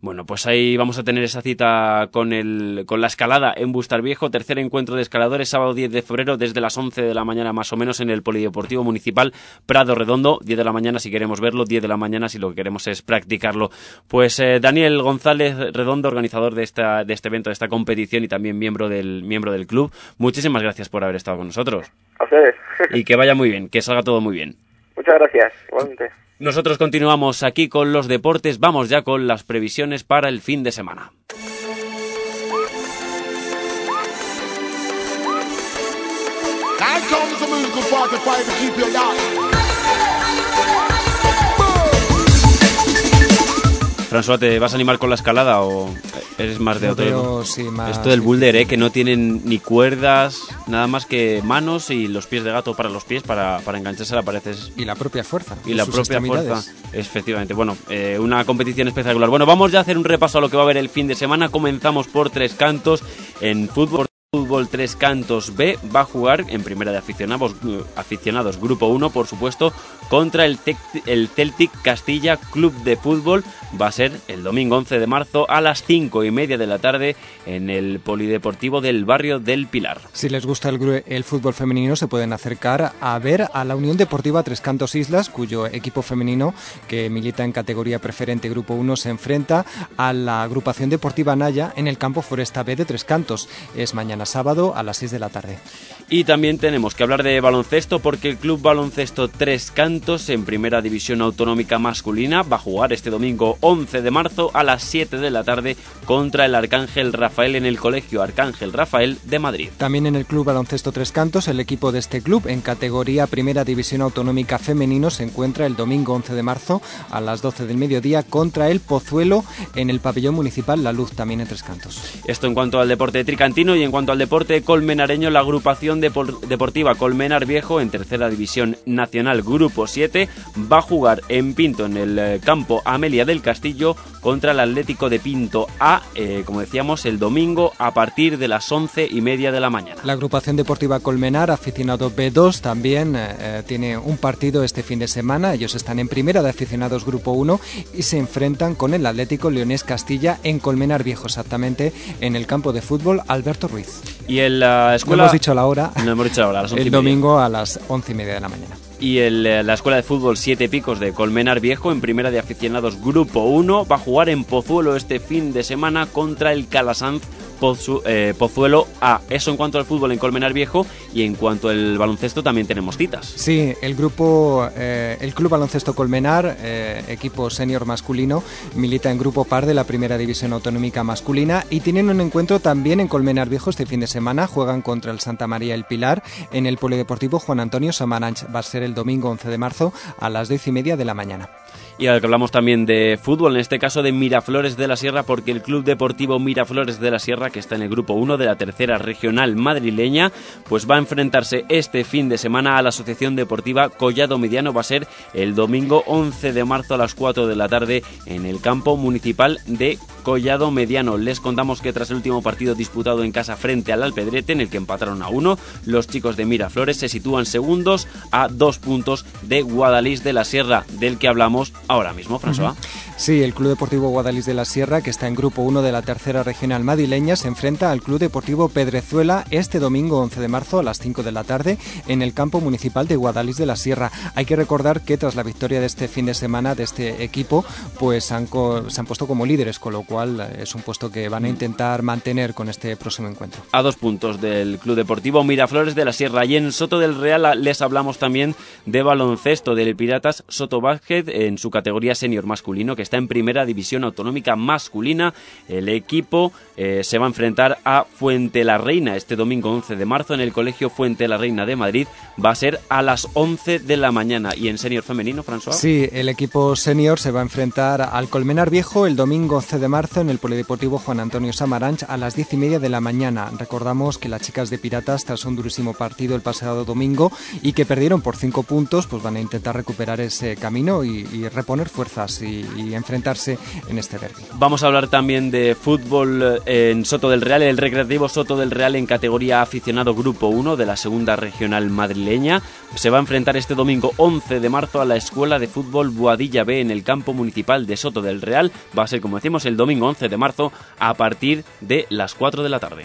Bueno, pues ahí vamos a tener esa cita con, el, con la escalada en Bustar Viejo, tercer encuentro de escaladores, sábado 10 de febrero, desde las 11 de la mañana más o menos en el Polideportivo Municipal Prado Redondo, 10 de la mañana si queremos verlo, 10 de la mañana si lo que queremos es practicarlo. Pues eh, Daniel González Redondo, organizador de, esta, de este evento, de esta competición y también miembro del, miembro del club, muchísimas gracias por haber estado con nosotros. A ustedes. Y que vaya muy bien, que salga todo muy bien. Muchas gracias, igualmente. Nosotros continuamos aquí con los deportes, vamos ya con las previsiones para el fin de semana. Here comes the musical 45 to keep you locked. François, ¿te vas a animar con la escalada o eres más de Yo otro? veo, sí, más Esto del boulder, ¿eh? que no tienen ni cuerdas, nada más que manos y los pies de gato para los pies para, para engancharse a la pared. Y la propia fuerza. y la propia fuerza. Efectivamente. Bueno, eh, una competición espectacular. Bueno, vamos ya a hacer un repaso a lo que va a haber el fin de semana. Comenzamos por Tres Cantos en fútbol. Fútbol Tres Cantos B va a jugar en primera de aficionados, eh, aficionados Grupo 1, por supuesto, contra el, Tec- el Celtic Castilla Club de Fútbol. Va a ser el domingo 11 de marzo a las 5 y media de la tarde en el Polideportivo del barrio del Pilar. Si les gusta el, el fútbol femenino, se pueden acercar a ver a la Unión Deportiva Tres Cantos Islas, cuyo equipo femenino, que milita en categoría preferente Grupo 1, se enfrenta a la agrupación deportiva Naya en el campo Foresta B de Tres Cantos. Es mañana sábado a las 6 de la tarde. Y también tenemos que hablar de baloncesto porque el Club Baloncesto Tres Cantos en Primera División Autonómica Masculina va a jugar este domingo 11 de marzo a las 7 de la tarde contra el Arcángel Rafael en el Colegio Arcángel Rafael de Madrid. También en el Club Baloncesto Tres Cantos, el equipo de este club en categoría Primera División Autonómica Femenino se encuentra el domingo 11 de marzo a las 12 del mediodía contra el Pozuelo en el pabellón municipal La Luz, también en Tres Cantos. Esto en cuanto al deporte tricantino y en cuanto al deporte colmenareño, la agrupación depor- deportiva Colmenar Viejo en tercera división nacional Grupo 7 va a jugar en Pinto en el eh, campo Amelia del Castillo contra el Atlético de Pinto A, eh, como decíamos, el domingo a partir de las once y media de la mañana. La agrupación deportiva Colmenar, aficionado B2, también eh, tiene un partido este fin de semana. Ellos están en primera de aficionados Grupo 1 y se enfrentan con el Atlético Leonés Castilla en Colmenar Viejo, exactamente en el campo de fútbol Alberto Ruiz. Y en la No escuela... hemos dicho la hora. No hemos dicho la hora, a las [LAUGHS] El domingo a las once y media de la mañana. Y el, la Escuela de Fútbol Siete Picos de Colmenar Viejo, en primera de aficionados Grupo 1, va a jugar en Pozuelo este fin de semana contra el Calasanz Eh, Pozuelo A. Eso en cuanto al fútbol en Colmenar Viejo y en cuanto al baloncesto también tenemos citas. Sí, el grupo, eh, el Club Baloncesto Colmenar, eh, equipo senior masculino, milita en grupo par de la Primera División Autonómica Masculina y tienen un encuentro también en Colmenar Viejo este fin de semana. Juegan contra el Santa María El Pilar en el Polideportivo Juan Antonio Samaranch. Va a ser el domingo 11 de marzo a las 10 y media de la mañana. Y que hablamos también de fútbol, en este caso de Miraflores de la Sierra, porque el Club Deportivo Miraflores de la Sierra, que está en el grupo 1 de la tercera regional madrileña, pues va a enfrentarse este fin de semana a la Asociación Deportiva Collado Mediano. Va a ser el domingo 11 de marzo a las 4 de la tarde en el campo municipal de Collado Mediano. Les contamos que tras el último partido disputado en casa frente al Alpedrete, en el que empataron a uno, los chicos de Miraflores se sitúan segundos a dos puntos de Guadalís de la Sierra, del que hablamos ahora mismo, François. Sí, el Club Deportivo Guadalís de la Sierra, que está en grupo 1 de la tercera regional madrileña, se enfrenta al Club Deportivo Pedrezuela este domingo 11 de marzo a las 5 de la tarde en el campo municipal de Guadalís de la Sierra. Hay que recordar que tras la victoria de este fin de semana de este equipo, pues han co- se han puesto como líderes, con lo cual eh, es un puesto que van a intentar mantener con este próximo encuentro. a dos puntos del Club Deportivo Miraflores de la Sierra. Y en Soto del Real les hablamos también de baloncesto del Piratas Soto Basket en su categoría senior masculino, que está en primera división autonómica masculina. El equipo eh, se va a enfrentar a Fuente la Reina este domingo 11 de marzo en el Colegio Fuente la Reina de Madrid. Va a ser a las 11 de la mañana. Y en senior femenino, François. Sí, el equipo senior se va a enfrentar al Colmenar Viejo el domingo 11 de marzo en el Polideportivo Juan Antonio Samaranch a las 10 y media de la mañana. Recordamos que las chicas de Piratas, tras un durísimo partido el pasado domingo y que perdieron por 5 puntos, pues van a intentar recuperar ese camino y, y reponer fuerzas y, y enfrentarse en este derbi. Vamos a hablar también de fútbol eh, en Soto del Real, el Recreativo Soto del Real en categoría aficionado Grupo 1 de la segunda regional madrileña. Se va a enfrentar este domingo 11 de marzo a la Escuela de Fútbol Boadilla B en el campo municipal de Soto del Real. Va a ser, como decimos, el domingo 11 de marzo a partir de las 4 de la tarde.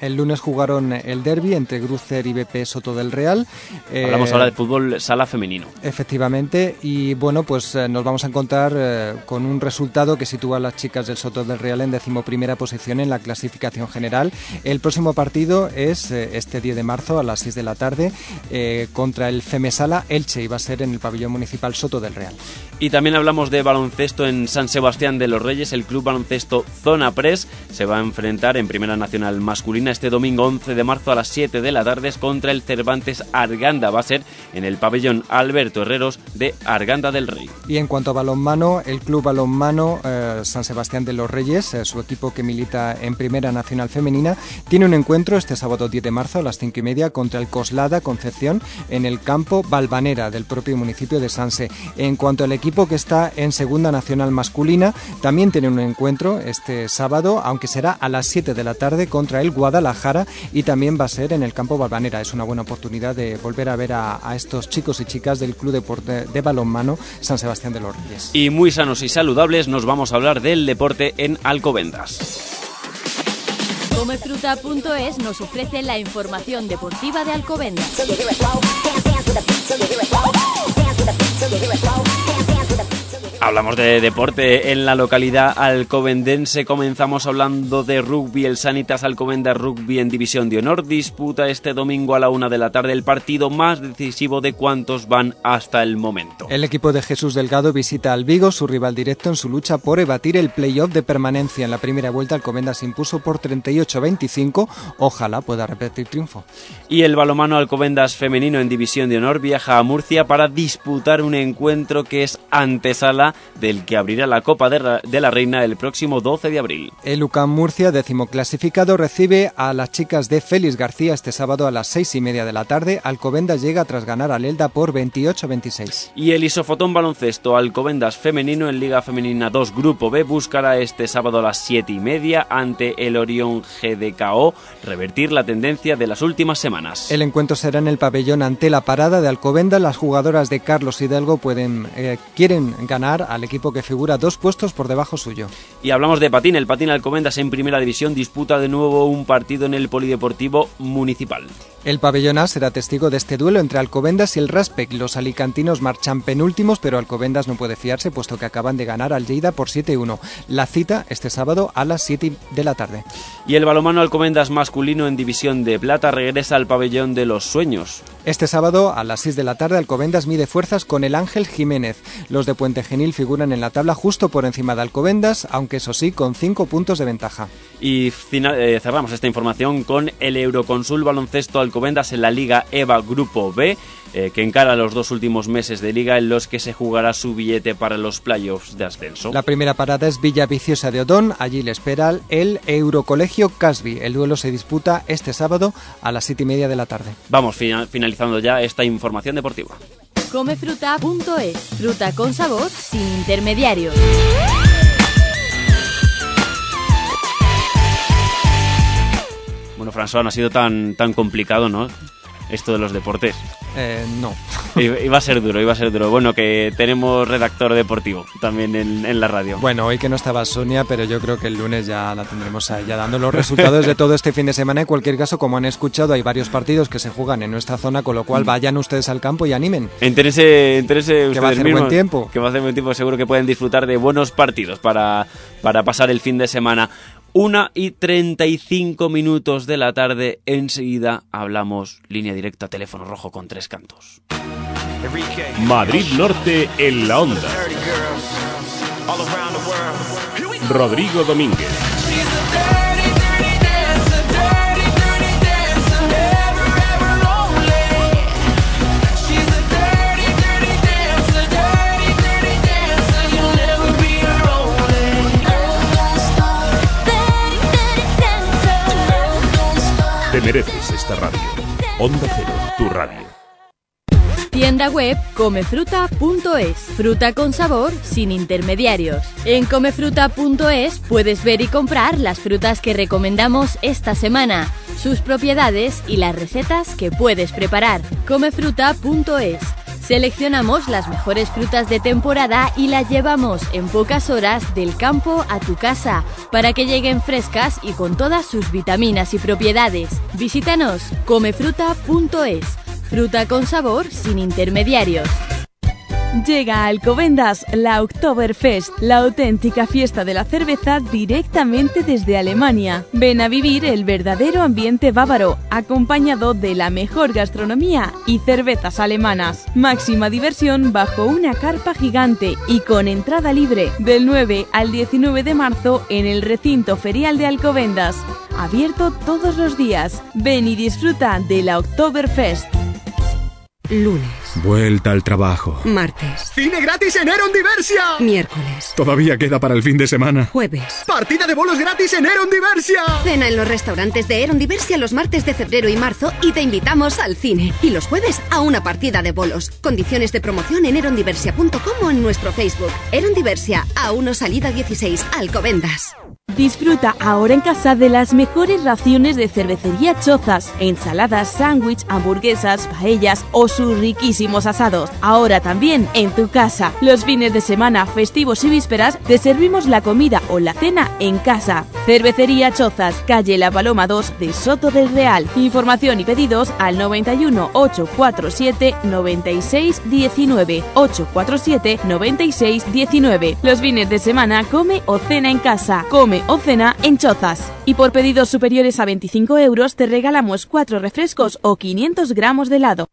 El lunes jugaron el derby entre Grucer y BP Soto del Real. Eh, Hablamos ahora de fútbol sala femenino. Efectivamente, y bueno, pues eh, nos vamos a encontrar eh, con un resultado que sitúa a las chicas del Soto del Real en decimoprimera posición en la clasificación general. El próximo partido es eh, este 10 de marzo a las 6 de la tarde eh, contra el Femesala Elche y va a ser en el pabellón municipal Soto del Real. Y también hablamos de baloncesto en San Sebastián de los Reyes. El club baloncesto Zona Press se va a enfrentar en Primera Nacional Masculina este domingo 11 de marzo a las 7 de la tarde contra el Cervantes Arganda. Va a ser en el pabellón Alberto Herreros de Arganda del Rey. Y en cuanto a balonmano, el Club Balonmano eh, San Sebastián de los Reyes, eh, su equipo que milita en Primera Nacional Femenina, tiene un encuentro este sábado 10 de marzo a las 5 y media contra el Coslada Concepción en el campo Balvanera del propio municipio de Sanse. En cuanto al equipo que está en Segunda Nacional Masculina, también tiene un encuentro este sábado, aunque será a las 7 de la tarde contra el Guadalajara y también va a ser en el campo Balvanera. Es una buena oportunidad de volver a ver a, a estos chicos y chicas del Club Deporte de Balonmano San Sebastián de los Reyes. Y muy sanos y saludables nos vamos a hablar del deporte en Alcobendas. Comefruta.es nos ofrece la información deportiva de Alcobendas. Hablamos de deporte en la localidad alcobendense. Comenzamos hablando de rugby. El Sanitas Alcobendas Rugby en División de Honor disputa este domingo a la una de la tarde el partido más decisivo de cuantos van hasta el momento. El equipo de Jesús Delgado visita al Vigo, su rival directo en su lucha por evadir el playoff de permanencia. En la primera vuelta Alcobendas se impuso por 38-25. Ojalá pueda repetir triunfo. Y el balomano Alcobendas femenino en División de Honor viaja a Murcia para disputar un encuentro que es antesala del que abrirá la Copa de, la Reina el próximo 12 de abril. El UCAM Murcia, décimo clasificado, recibe a las chicas de Félix García este sábado a las seis y media de la tarde. Alcobendas llega tras ganar al Elda por 28-26. Y el Isofotón Baloncesto Alcobendas Femenino en Liga Femenina 2 Grupo B buscará este sábado a las 7 y media ante el Orión GDKO revertir la tendencia de las últimas semanas. El encuentro será en el pabellón ante la parada de Alcobendas. Las jugadoras de Carlos Hidalgo pueden, eh, quieren ganar al equipo que figura dos puestos por debajo suyo. Y hablamos de patín. El patín Alcobendas en primera división disputa de nuevo un partido en el Polideportivo Municipal. El pabellón A será testigo de este duelo entre Alcobendas y el Raspec. Los alicantinos marchan penúltimos, pero Alcobendas no puede fiarse puesto que acaban de ganar al Lleida por 7-1. La cita este sábado a las 7 de la tarde. Y el balomano Alcobendas masculino en división de plata regresa al pabellón de los sueños. Este sábado a las 6 de la tarde Alcobendas mide fuerzas con el Ángel Jiménez. Los de Puente Genil figuran en la tabla justo por encima de Alcobendas, aunque eso sí con 5 puntos de ventaja. Y final- eh, cerramos esta información con el Euroconsul Baloncesto Alcobendas en la Liga EVA Grupo B, eh, que encara los dos últimos meses de liga en los que se jugará su billete para los playoffs de ascenso. La primera parada es Villa Viciosa de Odón, allí le espera el Eurocolegio Casby. El duelo se disputa este sábado a las 7 y media de la tarde. Vamos fina- finalizando ya esta información deportiva. Comefruta.es. Fruta con sabor sin intermediarios. Bueno, François, no ha sido tan, tan complicado, ¿no? Esto de los deportes. Eh, no. [LAUGHS] Iba a ser duro, iba a ser duro. Bueno, que tenemos redactor deportivo también en, en la radio. Bueno, hoy que no estaba Sonia, pero yo creo que el lunes ya la tendremos a ella dando los resultados de todo este fin de semana. En cualquier caso, como han escuchado, hay varios partidos que se juegan en nuestra zona, con lo cual vayan ustedes al campo y animen. Entérese, entérese Que va a ustedes hacer buen tiempo. Que va a hacer buen tiempo, seguro que pueden disfrutar de buenos partidos para, para pasar el fin de semana. Una y 35 minutos de la tarde, enseguida hablamos línea directa, teléfono rojo con tres cantos. Madrid Norte en la onda. Rodrigo Domínguez. Mereces esta radio. Onda Cero, tu radio. Tienda web comefruta.es. Fruta con sabor sin intermediarios. En comefruta.es puedes ver y comprar las frutas que recomendamos esta semana, sus propiedades y las recetas que puedes preparar. Comefruta.es. Seleccionamos las mejores frutas de temporada y las llevamos en pocas horas del campo a tu casa para que lleguen frescas y con todas sus vitaminas y propiedades. Visítanos comefruta.es. Fruta con sabor sin intermediarios. Llega a Alcobendas la Oktoberfest, la auténtica fiesta de la cerveza directamente desde Alemania. Ven a vivir el verdadero ambiente bávaro, acompañado de la mejor gastronomía y cervezas alemanas. Máxima diversión bajo una carpa gigante y con entrada libre del 9 al 19 de marzo en el recinto ferial de Alcobendas. Abierto todos los días. Ven y disfruta de la Oktoberfest. Lunes, Vuelta al trabajo. martes, ¡Cine gratis en Eron Diversia! miércoles, Todavía queda para el fin de semana. jueves. ¡Partida de bolos gratis en Eron Diversia! Cena en los restaurantes de Eron Diversia los martes de febrero y marzo y te invitamos al cine. Y los jueves a una partida de bolos. Condiciones de promoción en erondiversia.com o en nuestro Facebook. Eron Diversia, a 1 salida 16, Alcobendas. Disfruta ahora en casa de las mejores raciones de cervecería Chozas, ensaladas, sándwich, hamburguesas, paellas o sus riquísimos asados. Ahora también en tu casa. Los fines de semana, festivos y vísperas te servimos la comida o la cena en casa. Cervecería Chozas, calle La Paloma 2 de Soto del Real. Información y pedidos al 91 847 96 19 847 96 19. Los fines de semana come o cena en casa. Come o cena en Chozas. Y por pedidos superiores a 25 euros te regalamos 4 refrescos o 500 gramos de helado.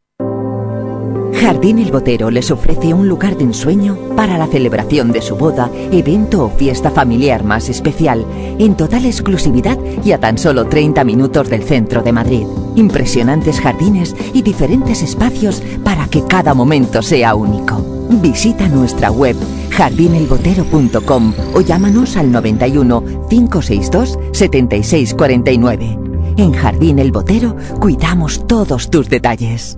Jardín El Botero les ofrece un lugar de ensueño para la celebración de su boda, evento o fiesta familiar más especial, en total exclusividad y a tan solo 30 minutos del centro de Madrid. Impresionantes jardines y diferentes espacios para que cada momento sea único. Visita nuestra web jardinelbotero.com o llámanos al 91 562 7649. En Jardín El Botero cuidamos todos tus detalles.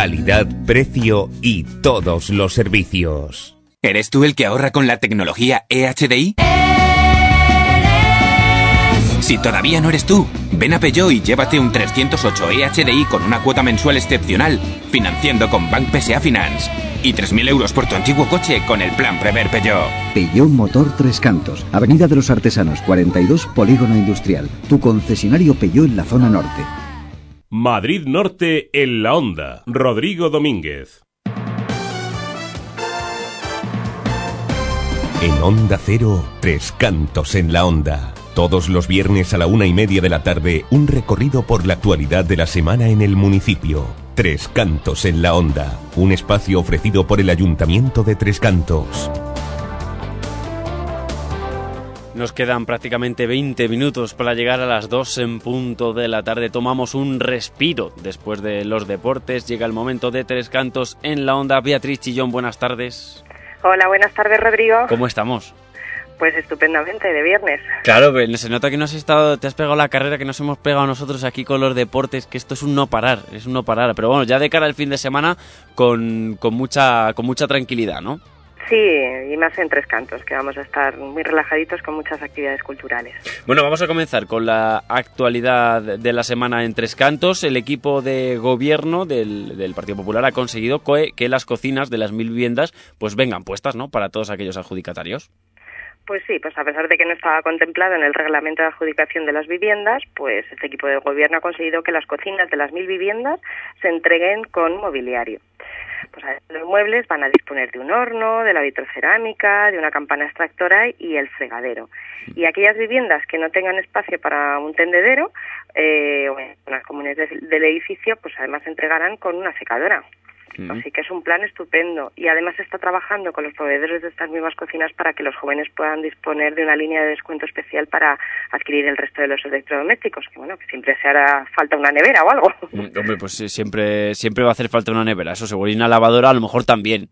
Calidad, precio y todos los servicios. ¿Eres tú el que ahorra con la tecnología EHDI? Si todavía no eres tú, ven a Peugeot y llévate un 308 EHDI con una cuota mensual excepcional, financiando con Bank PSA Finance. Y 3.000 euros por tu antiguo coche con el plan Prever Peugeot. Peugeot Motor Tres Cantos, Avenida de los Artesanos 42, Polígono Industrial. Tu concesionario Peugeot en la zona norte. Madrid Norte en la onda. Rodrigo Domínguez. En Onda Cero, Tres Cantos en la Onda. Todos los viernes a la una y media de la tarde, un recorrido por la actualidad de la semana en el municipio. Tres Cantos en la Onda. Un espacio ofrecido por el Ayuntamiento de Tres Cantos. Nos quedan prácticamente 20 minutos para llegar a las 2 en punto de la tarde. Tomamos un respiro después de los deportes. Llega el momento de Tres Cantos en la onda. Beatriz Chillón, buenas tardes. Hola, buenas tardes, Rodrigo. ¿Cómo estamos? Pues estupendamente, de viernes. Claro, se nota que no has estado, te has pegado la carrera que nos hemos pegado nosotros aquí con los deportes, que esto es un no parar, es un no parar. Pero bueno, ya de cara al fin de semana con, con mucha, con mucha tranquilidad, ¿no? Sí, y más en Tres Cantos, que vamos a estar muy relajaditos con muchas actividades culturales. Bueno, vamos a comenzar con la actualidad de la semana en Tres Cantos. El equipo de gobierno del, del Partido Popular ha conseguido que, que las cocinas de las mil viviendas pues vengan puestas, ¿no? Para todos aquellos adjudicatarios. Pues sí, pues a pesar de que no estaba contemplado en el reglamento de adjudicación de las viviendas, pues este equipo de gobierno ha conseguido que las cocinas de las mil viviendas se entreguen con mobiliario. Pues los muebles van a disponer de un horno, de la vitrocerámica, de una campana extractora y el fregadero. Y aquellas viviendas que no tengan espacio para un tendedero eh, o en zonas comunes de- del edificio, pues además se entregarán con una secadora. Así que es un plan estupendo y además está trabajando con los proveedores de estas mismas cocinas para que los jóvenes puedan disponer de una línea de descuento especial para adquirir el resto de los electrodomésticos, que bueno, que siempre se hará falta una nevera o algo. Mm, Hombre, pues siempre, siempre va a hacer falta una nevera, eso seguro, y una lavadora a lo mejor también.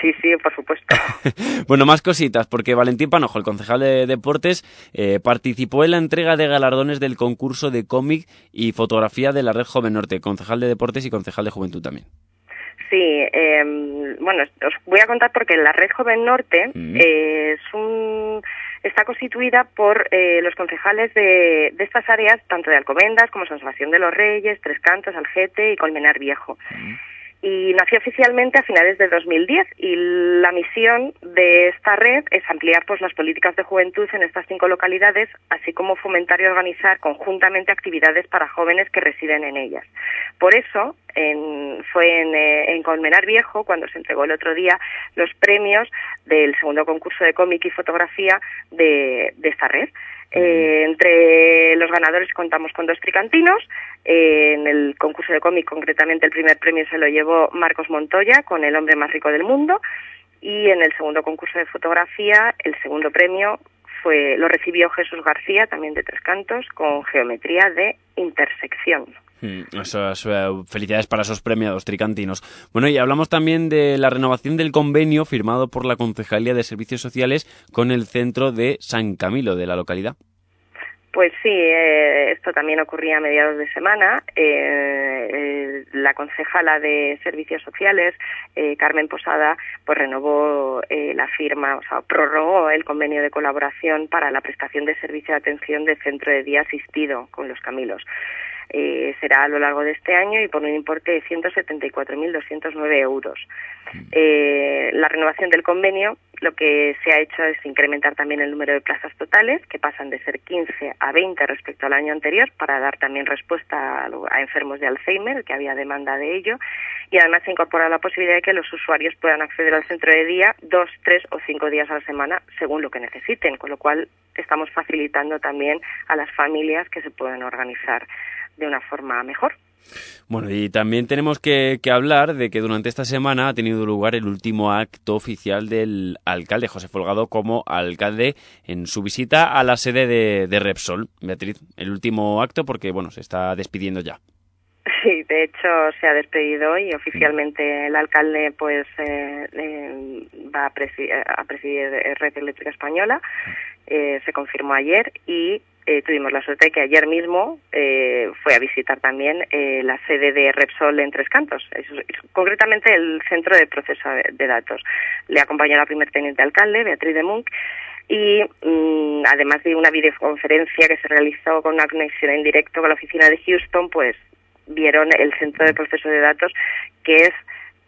Sí, sí, por supuesto. [LAUGHS] Bueno, más cositas, porque Valentín Panojo, el concejal de deportes, eh, participó en la entrega de galardones del concurso de cómic y fotografía de la Red Joven Norte, concejal de deportes y concejal de juventud también. Sí, eh, bueno, os voy a contar porque la Red Joven Norte Mm. eh, es un está constituida por eh, los concejales de, de estas áreas, tanto de Alcobendas como San Sebastián de los Reyes, Tres Cantos, Algete y Colmenar Viejo. Y nació oficialmente a finales de 2010 y la misión de esta red es ampliar pues las políticas de juventud en estas cinco localidades, así como fomentar y organizar conjuntamente actividades para jóvenes que residen en ellas. Por eso fue en, eh, en Colmenar Viejo cuando se entregó el otro día los premios del segundo concurso de cómic y fotografía de, de esta red. Eh, entre los ganadores contamos con dos tricantinos. Eh, en el concurso de cómic, concretamente, el primer premio se lo llevó Marcos Montoya con El hombre más rico del mundo. Y en el segundo concurso de fotografía, el segundo premio fue lo recibió Jesús García, también de Tres Cantos, con geometría de intersección. Mm, Eso es, eh, felicidades para esos premiados tricantinos. Bueno, y hablamos también de la renovación del convenio firmado por la Concejalía de Servicios Sociales con el centro de San Camilo de la localidad. Pues sí, eh, esto también ocurría a mediados de semana. Eh, eh, la concejala de Servicios Sociales, eh, Carmen Posada, pues renovó la firma, o sea, prorrogó el convenio de colaboración para la prestación de servicio de atención de centro de día asistido con los Camilos. Eh, será a lo largo de este año y por un importe de 174.209 euros. Eh, la renovación del convenio lo que se ha hecho es incrementar también el número de plazas totales, que pasan de ser 15 a 20 respecto al año anterior, para dar también respuesta a, a enfermos de Alzheimer, que había demanda de ello. Y además se incorpora la posibilidad de que los usuarios puedan acceder al centro de día dos, tres o cinco días a la semana, según lo que necesiten, con lo cual estamos facilitando también a las familias que se puedan organizar de una forma mejor. Bueno, y también tenemos que, que hablar de que durante esta semana ha tenido lugar el último acto oficial del alcalde José Folgado como alcalde en su visita a la sede de, de Repsol. Beatriz, el último acto porque, bueno, se está despidiendo ya. Sí, de hecho se ha despedido y oficialmente el alcalde pues eh, eh, va a, presi- a presidir Red Eléctrica Española. Eh, se confirmó ayer y eh, tuvimos la suerte de que ayer mismo eh, fue a visitar también eh, la sede de Repsol en Tres Cantos, concretamente el centro de proceso de, de datos. Le acompañó la primer teniente alcalde, Beatriz de Munch, y mm, además de una videoconferencia que se realizó con una conexión en directo con la oficina de Houston, pues vieron el centro de proceso de datos que es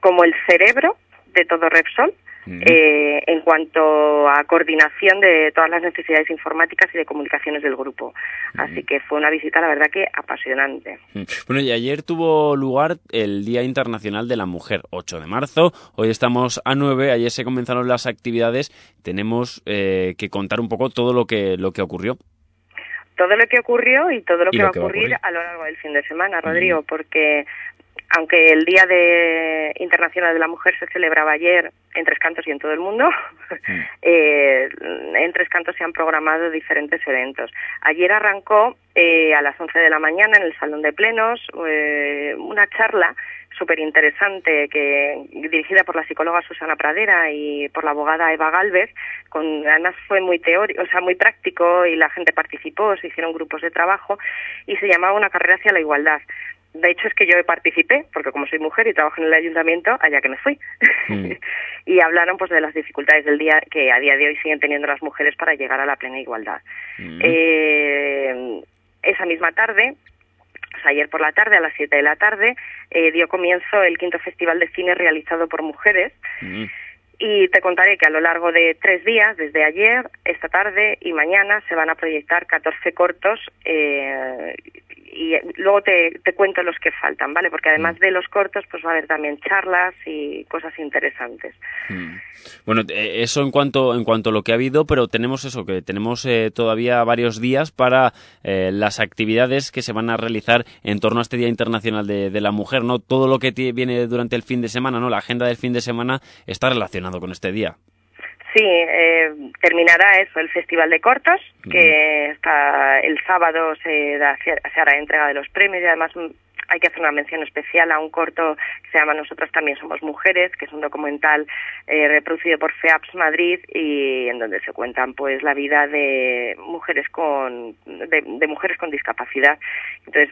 como el cerebro de todo Repsol eh, en cuanto a coordinación de todas las necesidades informáticas y de comunicaciones del grupo. Así que fue una visita, la verdad, que apasionante. Bueno, y ayer tuvo lugar el Día Internacional de la Mujer, 8 de marzo. Hoy estamos a 9, ayer se comenzaron las actividades. Tenemos eh, que contar un poco todo lo que, lo que ocurrió. todo lo que ocurrió y todo lo Y que lo va a que va a ocurrir ocurrir. a lo largo del fin de semana, Rodrigo, porque aunque el Día de Internacional de la Mujer se celebraba ayer en Tres Cantos y en todo el mundo, [LAUGHS] eh, en Tres Cantos se han programado diferentes eventos. Ayer arrancó eh, a las 11 de la mañana en el Salón de Plenos eh, una charla súper interesante que dirigida por la psicóloga Susana Pradera y por la abogada Eva Galvez con además fue muy teórico o sea muy práctico y la gente participó se hicieron grupos de trabajo y se llamaba una carrera hacia la igualdad de hecho es que yo participé porque como soy mujer y trabajo en el ayuntamiento allá que me fui. [LAUGHS] Y hablaron pues de las dificultades del día que a día de hoy siguen teniendo las mujeres para llegar a la plena igualdad. Eh, esa misma tarde o sea, ayer por la tarde, a las 7 de la tarde, eh, dio comienzo el quinto festival de cine realizado por mujeres. Y te contaré que a lo largo de tres días, desde ayer, esta tarde y mañana, se van a proyectar 14 cortos eh, y luego te, te cuento los que faltan, ¿vale? Porque además de los cortos, pues va a haber también charlas y cosas interesantes. Mm. Bueno, eh, eso en cuanto en cuanto a lo que ha habido, pero tenemos eso, que tenemos eh, todavía varios días para eh, las actividades que se van a realizar en torno a este Día Internacional de, de la Mujer, ¿no? Todo lo que viene durante el fin de semana, ¿no? La agenda del fin de semana está relacionado con este día. Sí, eh, terminará eso, el Festival de Cortos, que está el sábado se, da, se hará entrega de los premios y además mm, hay que hacer una mención especial a un corto que se llama Nosotras también somos mujeres, que es un documental eh, reproducido por FEAPS Madrid y en donde se cuentan pues la vida de mujeres con de, de mujeres con discapacidad. Entonces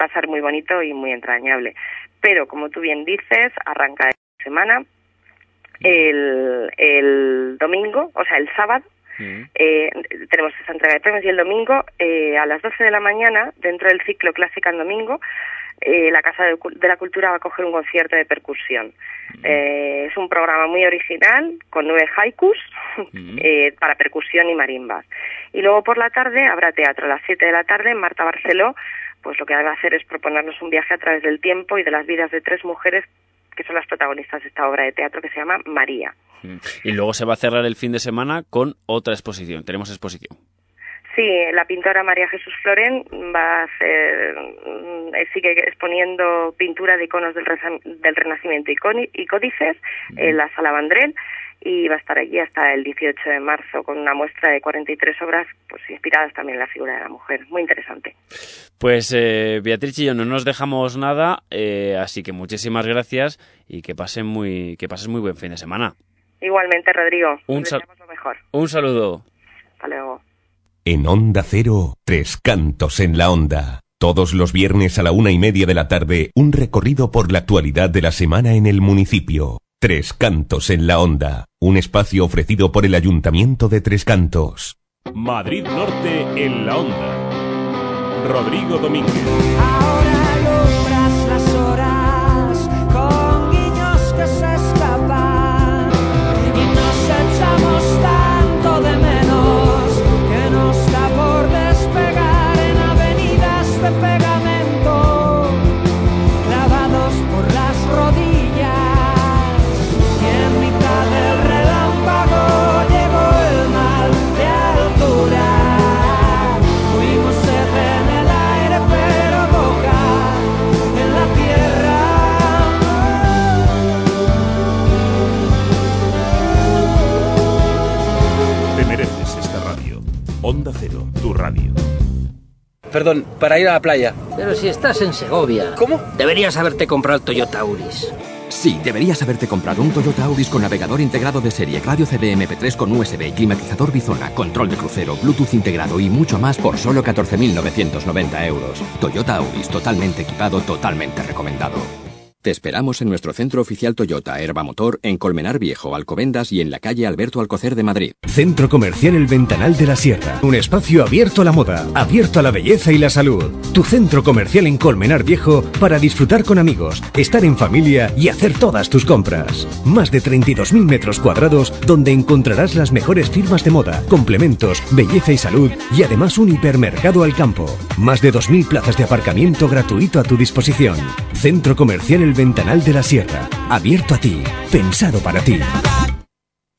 va a ser muy bonito y muy entrañable. Pero como tú bien dices, arranca esta semana el, el domingo, o sea, el sábado, eh, tenemos esa entrega de premios y el domingo eh, a las 12 de la mañana, dentro del ciclo Clásica en Domingo, eh, la Casa de, la Cultura va a coger un concierto de percusión. Eh, es un programa muy original, con nueve haikus [LAUGHS] eh, para percusión y marimbas. Y luego por la tarde habrá teatro a las 7 de la tarde Marta Barceló, pues lo que va a hacer es proponernos un viaje a través del tiempo y de las vidas de tres mujeres que son las protagonistas de esta obra de teatro que se llama María. Mm. Y luego se va a cerrar el fin de semana con otra exposición. Tenemos exposición. Sí, la pintora María Jesús Florén va a hacer, mm, eh, sigue exponiendo pintura de iconos del, del Renacimiento y códices en la Sala Vandrel y va a estar allí hasta el 18 de marzo con una muestra de 43 obras pues inspiradas también en la figura de la mujer. Muy interesante. Pues eh, Beatriz y yo no nos dejamos nada, eh, así que muchísimas gracias y que pasen muy que pases muy buen fin de semana. Igualmente, Rodrigo. Un sal- deseamos lo mejor. Un saludo. Hasta luego. En Onda Cero, Tres Cantos en la Onda. Todos los viernes a la una y media de la tarde, un recorrido por la actualidad de la semana en el municipio. Tres Cantos en la Onda. Un espacio ofrecido por el Ayuntamiento de Tres Cantos. Madrid Norte en la onda. Rodrigo Domínguez. alumbras perdón, para ir a la playa. Pero si estás en Segovia. ¿Cómo? Deberías haberte comprado el Toyota Auris. Sí, deberías haberte comprado un Toyota Auris con navegador integrado de serie, radio CD MP3 con USB, climatizador bizona, control de crucero, Bluetooth integrado y mucho más por solo 14.990 euros. Toyota Auris, totalmente equipado, totalmente recomendado. Te esperamos en nuestro centro oficial Toyota Herba Motor en Colmenar Viejo, Alcobendas y en la calle Alberto Alcocer de Madrid. Centro Comercial El Ventanal de la Sierra. Un espacio abierto a la moda, abierto a la belleza y la salud. Tu centro comercial en Colmenar Viejo para disfrutar con amigos, estar en familia y hacer todas tus compras. Más de 32.000 metros cuadrados donde encontrarás las mejores firmas de moda, complementos, belleza y salud y además un hipermercado al campo. Más de 2.000 plazas de aparcamiento gratuito a tu disposición. Centro Comercial El Ventanal de la Sierra. Abierto a ti. Pensado para ti.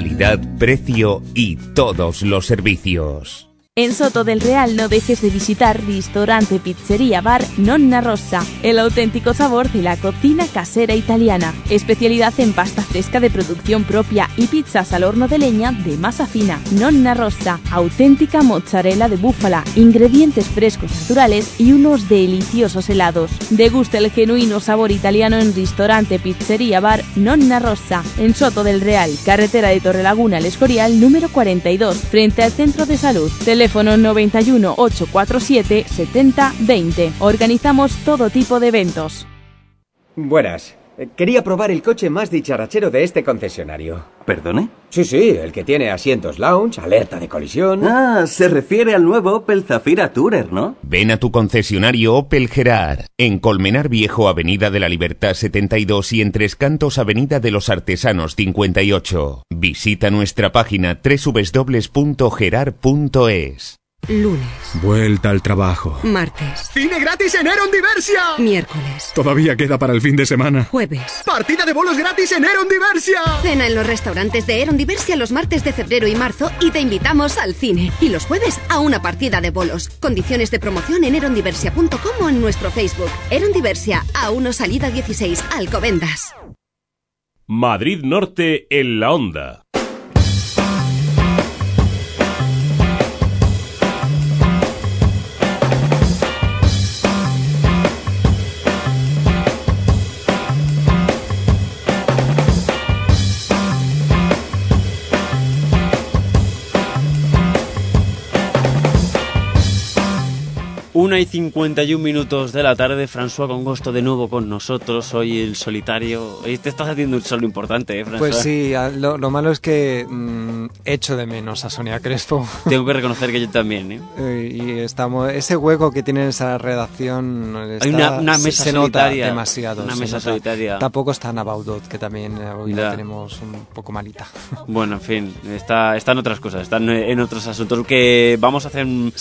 Calidad, precio y todos los servicios. En Soto del Real no dejes de visitar Ristorante Pizzería Bar Nonna Rossa, el auténtico sabor de la cocina casera italiana. Especialidad en pasta fresca de producción propia y pizzas al horno de leña de masa fina. Nonna Rossa, auténtica mozzarella de búfala, ingredientes frescos naturales y unos deliciosos helados. Degusta el genuino sabor italiano en Ristorante Pizzería Bar Nonna Rossa, en Soto del Real, carretera de Torrelaguna al Escorial número 42, frente al Centro de Salud. Teléfono 91 847 70 20. Organizamos todo tipo de eventos. Buenas. Eh, Quería probar el coche más dicharachero de este concesionario. ¿Perdone? Sí, sí, el que tiene asientos lounge, alerta de colisión. Ah, se refiere al nuevo Opel Zafira Tourer, ¿no? Ven a tu concesionario Opel Gerard, en Colmenar Viejo, Avenida de la Libertad 72 y en Tres Cantos, Avenida de los Artesanos 58. Visita nuestra página www.gerard.es. Lunes, Vuelta al trabajo. martes, ¡Cine gratis en Eron Diversia! miércoles, Todavía queda para el fin de semana. jueves. ¡Partida de bolos gratis en Eron Diversia! Cena en los restaurantes de Eron Diversia los martes de febrero y marzo y te invitamos al cine. Y los jueves a una partida de bolos. Condiciones de promoción en erondiversia.com o en nuestro Facebook. Eron Diversia, A1 Salida 16, Alcobendas. Madrid Norte en la onda. Una y 51 minutos de la tarde, François Congosto de nuevo con nosotros, hoy el solitario. Hoy te estás haciendo un solo importante, ¿eh, François? Pues sí, lo, lo malo es que mm, echo de menos a Sonia Crespo. [LAUGHS] Tengo que reconocer que yo también, ¿eh? Eh, y estamos ese hueco que tiene esa redacción está- Hay una- una se- mesa se nota solitaria, demasiado una se mesa nota. solitaria. tampoco está Nabaudot que también eh, hoy la tenemos un poco malita [LAUGHS] Bueno, en fin, está, está en otras cosas, está en, otros asuntos. Que vamos a hacer un,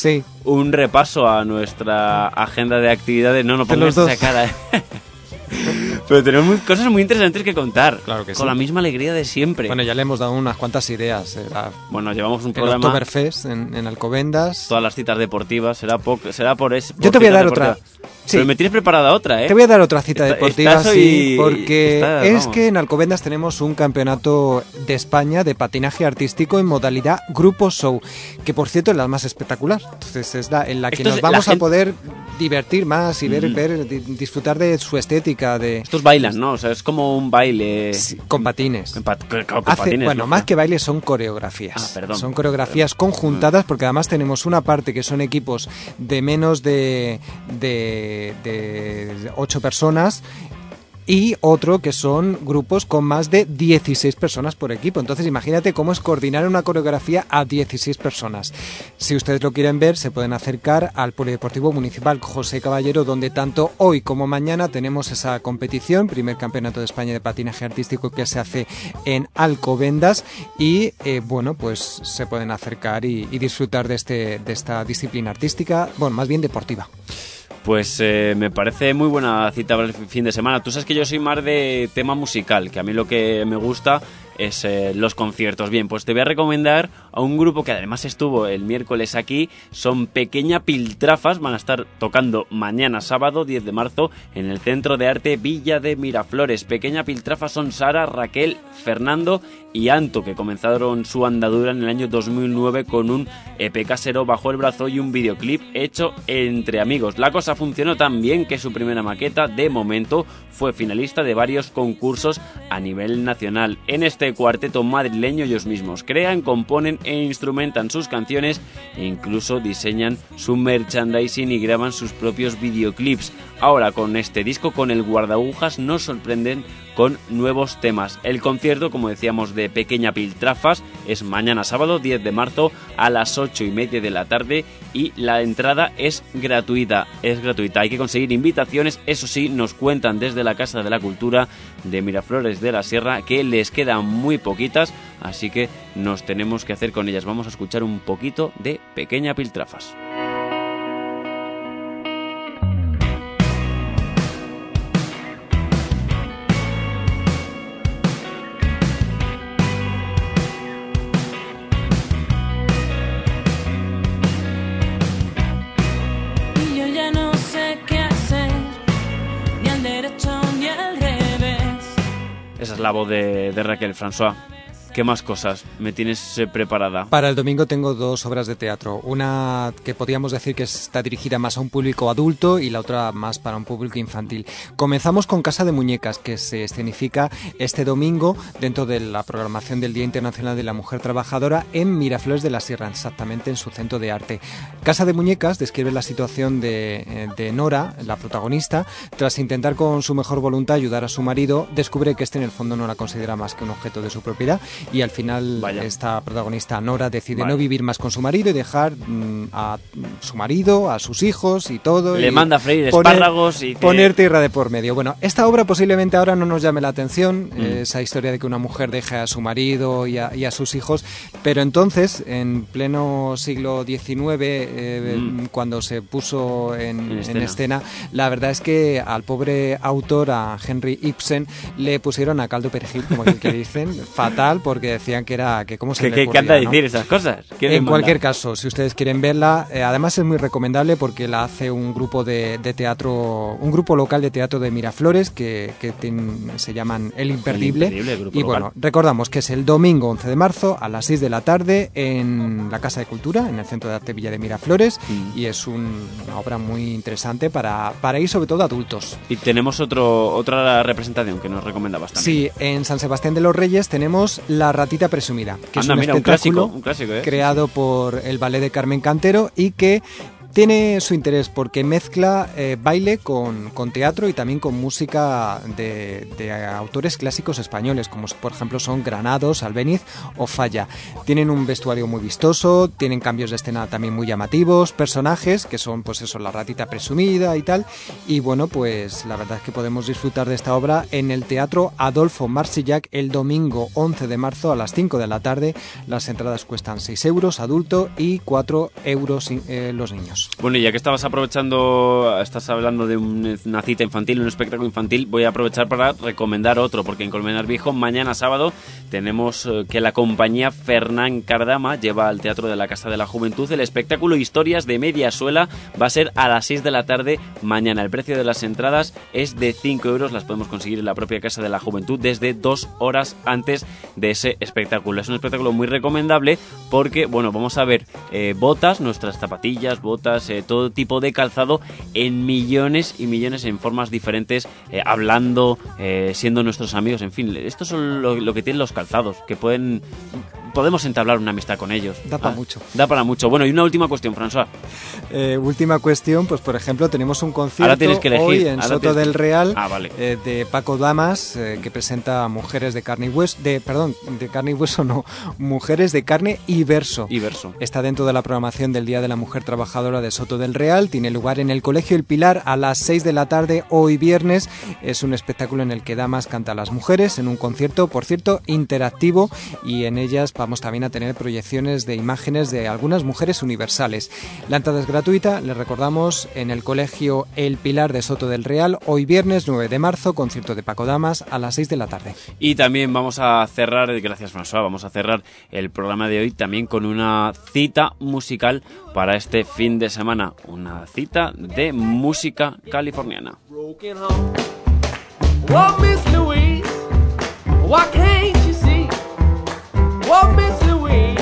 un repaso a nuestra agenda de actividades. No, no pongas esa cara. [LAUGHS] Pero tenemos muy- cosas muy interesantes que contar. Claro que Con sí. la misma alegría de siempre. bueno ya le hemos dado unas cuantas ideas eh, la- Bueno, llevamos un el programa. Oktoberfest en, en Alcobendas Todas las citas deportivas, será, po- será por eso. Yo te voy a dar otra. Sí. Pero me tienes preparada otra, ¿eh? Te voy a dar otra cita Está- deportiva, sí, porque es que en Alcobendas tenemos un campeonato de España de patinaje artístico en modalidad grupo show, que por cierto es la más espectacular. Entonces es la en la que Esto es- nos la vamos a gente- poder divertir más y ver, Mm. ver di- disfrutar de su estética, de Estos bailan, ¿no? O sea, es como un baile. con patines. Con, pat- con- con Hace- patines, bueno, ¿no? más que bailes son coreografías. Ah, perdón. Son coreografías conjuntadas porque además tenemos una parte que son equipos de menos de, de, de ocho personas y otro que son grupos con más de 16 personas por equipo. Entonces imagínate cómo es coordinar una coreografía a 16 personas. Si ustedes lo quieren ver, se pueden acercar al Polideportivo Municipal José Caballero, donde tanto hoy como mañana tenemos esa competición, primer campeonato de España de patinaje artístico que se hace en Alcobendas y eh, bueno, pues se pueden acercar y, y disfrutar de, este, de esta disciplina artística, bueno, más bien deportiva. Pues eh, me parece muy buena cita para el fin de semana. Tú sabes que yo soy más de tema musical, que a mí lo que me gusta es eh, los conciertos. Bien, pues te voy a recomendar a un grupo que además estuvo el miércoles aquí. Son Pequeña Piltrafas, van a estar tocando mañana sábado 10 de marzo en el Centro de Arte Villa de Miraflores. Pequeña Piltrafas son Sara, Raquel, Fernando y Anto, que comenzaron su andadura en el año 2009 con un EP casero bajo el brazo y un videoclip hecho entre amigos. La cosa funcionó tan bien que su primera maqueta, de momento, fue finalista de varios concursos a nivel nacional. En este cuarteto madrileño ellos mismos crean, componen e instrumentan sus canciones e incluso diseñan su merchandising y graban sus propios videoclips. Ahora con este disco, con el guardagujas, nos sorprenden con nuevos temas. El concierto, como decíamos, de Pequeña Piltrafas es mañana sábado 10 de marzo a las 8 y media de la tarde y la entrada es gratuita. Es gratuita. Hay que conseguir invitaciones. Eso sí, nos cuentan desde la Casa de la Cultura de Miraflores de la Sierra que les quedan muy poquitas, así que nos tenemos que hacer con ellas. Vamos a escuchar un poquito de Pequeña Piltrafas. La voz de, de Raquel François. ¿Qué más cosas me tienes eh, preparada? Para el domingo tengo dos obras de teatro. Una que podríamos decir que está dirigida más a un público adulto y la otra más para un público infantil. Comenzamos con Casa de Muñecas, que se escenifica este domingo dentro de la programación del Día Internacional de la Mujer Trabajadora en Miraflores de la Sierra, exactamente en su centro de arte. Casa de Muñecas describe la situación de, eh, de Nora, la protagonista, tras intentar con su mejor voluntad ayudar a su marido, descubre que este en el fondo no la considera más que un objeto de su propiedad y al final esta protagonista Nora decide Vale. no vivir más con su marido y dejar mm, a su marido, a sus hijos y todo. Le y manda a freír poner- espárragos y que- poner tierra de por medio. Bueno, esta obra posiblemente ahora no nos llame la atención, Mm. esa historia de que una mujer deja a su marido y a, y a sus hijos, pero entonces, en pleno siglo XIX, eh, Mm. cuando se puso en, En en escena. la verdad es que al pobre autor, a Henry Ibsen, le pusieron a caldo perejil, como [LAUGHS] que dicen, fatal, porque decían que era, que cómo se ¿Qué, le qué, qué anda a ocurría, ¿no? decir esas cosas? ¿Qué le En manda? cualquier caso, si ustedes quieren verla, eh, además es muy recomendable porque la hace un grupo de, de teatro, un grupo local de teatro de Miraflores que, que ten- se llaman El Imperdible. El Imperdible, el grupo y local. bueno, recordamos que es el domingo 11 de marzo a las 6 de la tarde en la Casa de Cultura, en el Centro de Arte Villa de Miraflores, Mm. y es un- una obra muy interesante para, para ir sobre todo adultos. Y tenemos otro, otra representación que nos recomendabas también. Sí, en San Sebastián de los Reyes tenemos La Ratita Presumida, que es un mira, un espectáculo clásico, un clásico, ¿eh? creado por el ballet de Carmen Cantero y que tiene su interés porque mezcla eh, baile con, con teatro y también con música de, autores clásicos españoles, como por ejemplo son Granados, Albeniz o Falla. Tienen un vestuario muy vistoso, tienen cambios de escena también muy llamativos, personajes que son pues eso, la ratita presumida y tal. Y bueno, pues la verdad es que podemos disfrutar de esta obra en el Teatro Adolfo Marsillac el domingo 11 de marzo a las 5 de la tarde. Las entradas cuestan 6 euros adulto y 4 euros eh, los niños. Bueno, y ya que estabas aprovechando, estás hablando de un- una cita infantil, un espectáculo infantil, voy a aprovechar para recomendar otro, porque en Colmenar Viejo, mañana sábado, tenemos eh, que la compañía Fernán Cardama lleva al Teatro de la Casa de la Juventud el espectáculo Historias de Media Suela. Va a ser a las 6 de la tarde mañana. El precio de las entradas es de 5 euros, las podemos conseguir en la propia Casa de la Juventud desde dos horas antes de ese espectáculo. Es un espectáculo muy recomendable porque, bueno, vamos a ver eh, botas, nuestras zapatillas, botas, eh, todo tipo de calzado en millones y millones en formas diferentes, eh, hablando, eh, siendo nuestros amigos, en fin, esto es lo, lo que tienen los calzados, que pueden podemos entablar una amistad con ellos. Da para Ah, mucho. Da para mucho. Bueno, y una última cuestión, François. Eh, última cuestión, pues por ejemplo tenemos un concierto que elegir, hoy en Soto tienes del Real Ah, vale. eh, de Paco Damas eh, que presenta mujeres de carne y hueso, de perdón, de carne y hueso no, mujeres de carne y verso. Y verso. Está dentro de la programación del Día de la Mujer Trabajadora de Soto del Real, tiene lugar en el Colegio El Pilar a las 6 de la tarde hoy viernes. Es un espectáculo en el que Damas canta a las mujeres en un concierto, por cierto, interactivo y en ellas vamos también a tener proyecciones de imágenes de algunas mujeres universales. La entrada es gratuita, les recordamos, en el Colegio El Pilar de Soto del Real, hoy viernes 9 de marzo, concierto de Paco Damas a las 6 de la tarde. Y también vamos a cerrar, gracias François, vamos a cerrar el programa de hoy también con una cita musical para este fin de semana. Una cita de música californiana. broken home. Oh, Miss Louise, why can't you see? Oh, Miss Louise.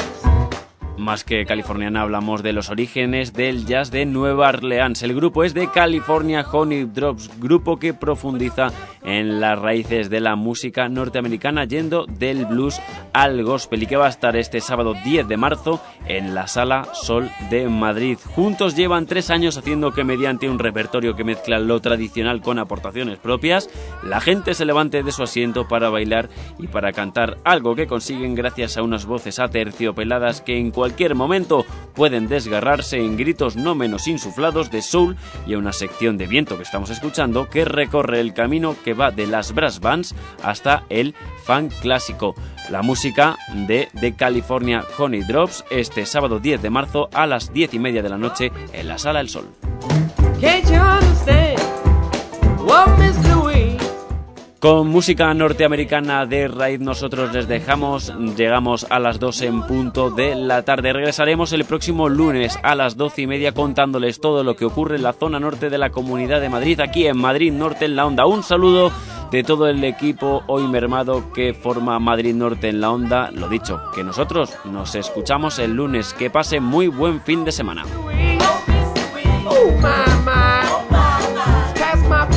Más que californiana hablamos de los orígenes del jazz de Nueva Orleans. El grupo es de California Honey Drops, grupo que profundiza en las raíces de la música norteamericana yendo del blues al gospel y que va a estar este sábado 10 de marzo en la Sala Sol de Madrid. Juntos llevan tres años haciendo que mediante un repertorio que mezcla lo tradicional con aportaciones propias, la gente se levante de su asiento para bailar y para cantar algo que consiguen gracias a unas voces aterciopeladas que en cualquier momento pueden desgarrarse en gritos no menos insuflados de soul y a una sección de viento que estamos escuchando que recorre el camino que va de las brass bands hasta el fan clásico. La música de The California Honey Drops este sábado 10 de marzo a las 10 y media de la noche en la Sala El Sol. Con música norteamericana de raíz nosotros les dejamos, llegamos a las 2 en punto de la tarde. Regresaremos el próximo lunes a las 12 y media contándoles todo lo que ocurre en la zona norte de la Comunidad de Madrid, aquí en Madrid Norte en la Onda. Un saludo de todo el equipo hoy mermado que forma Madrid Norte en la Onda. Lo dicho, que nosotros nos escuchamos el lunes. Que pase muy buen fin de semana. Oh. It's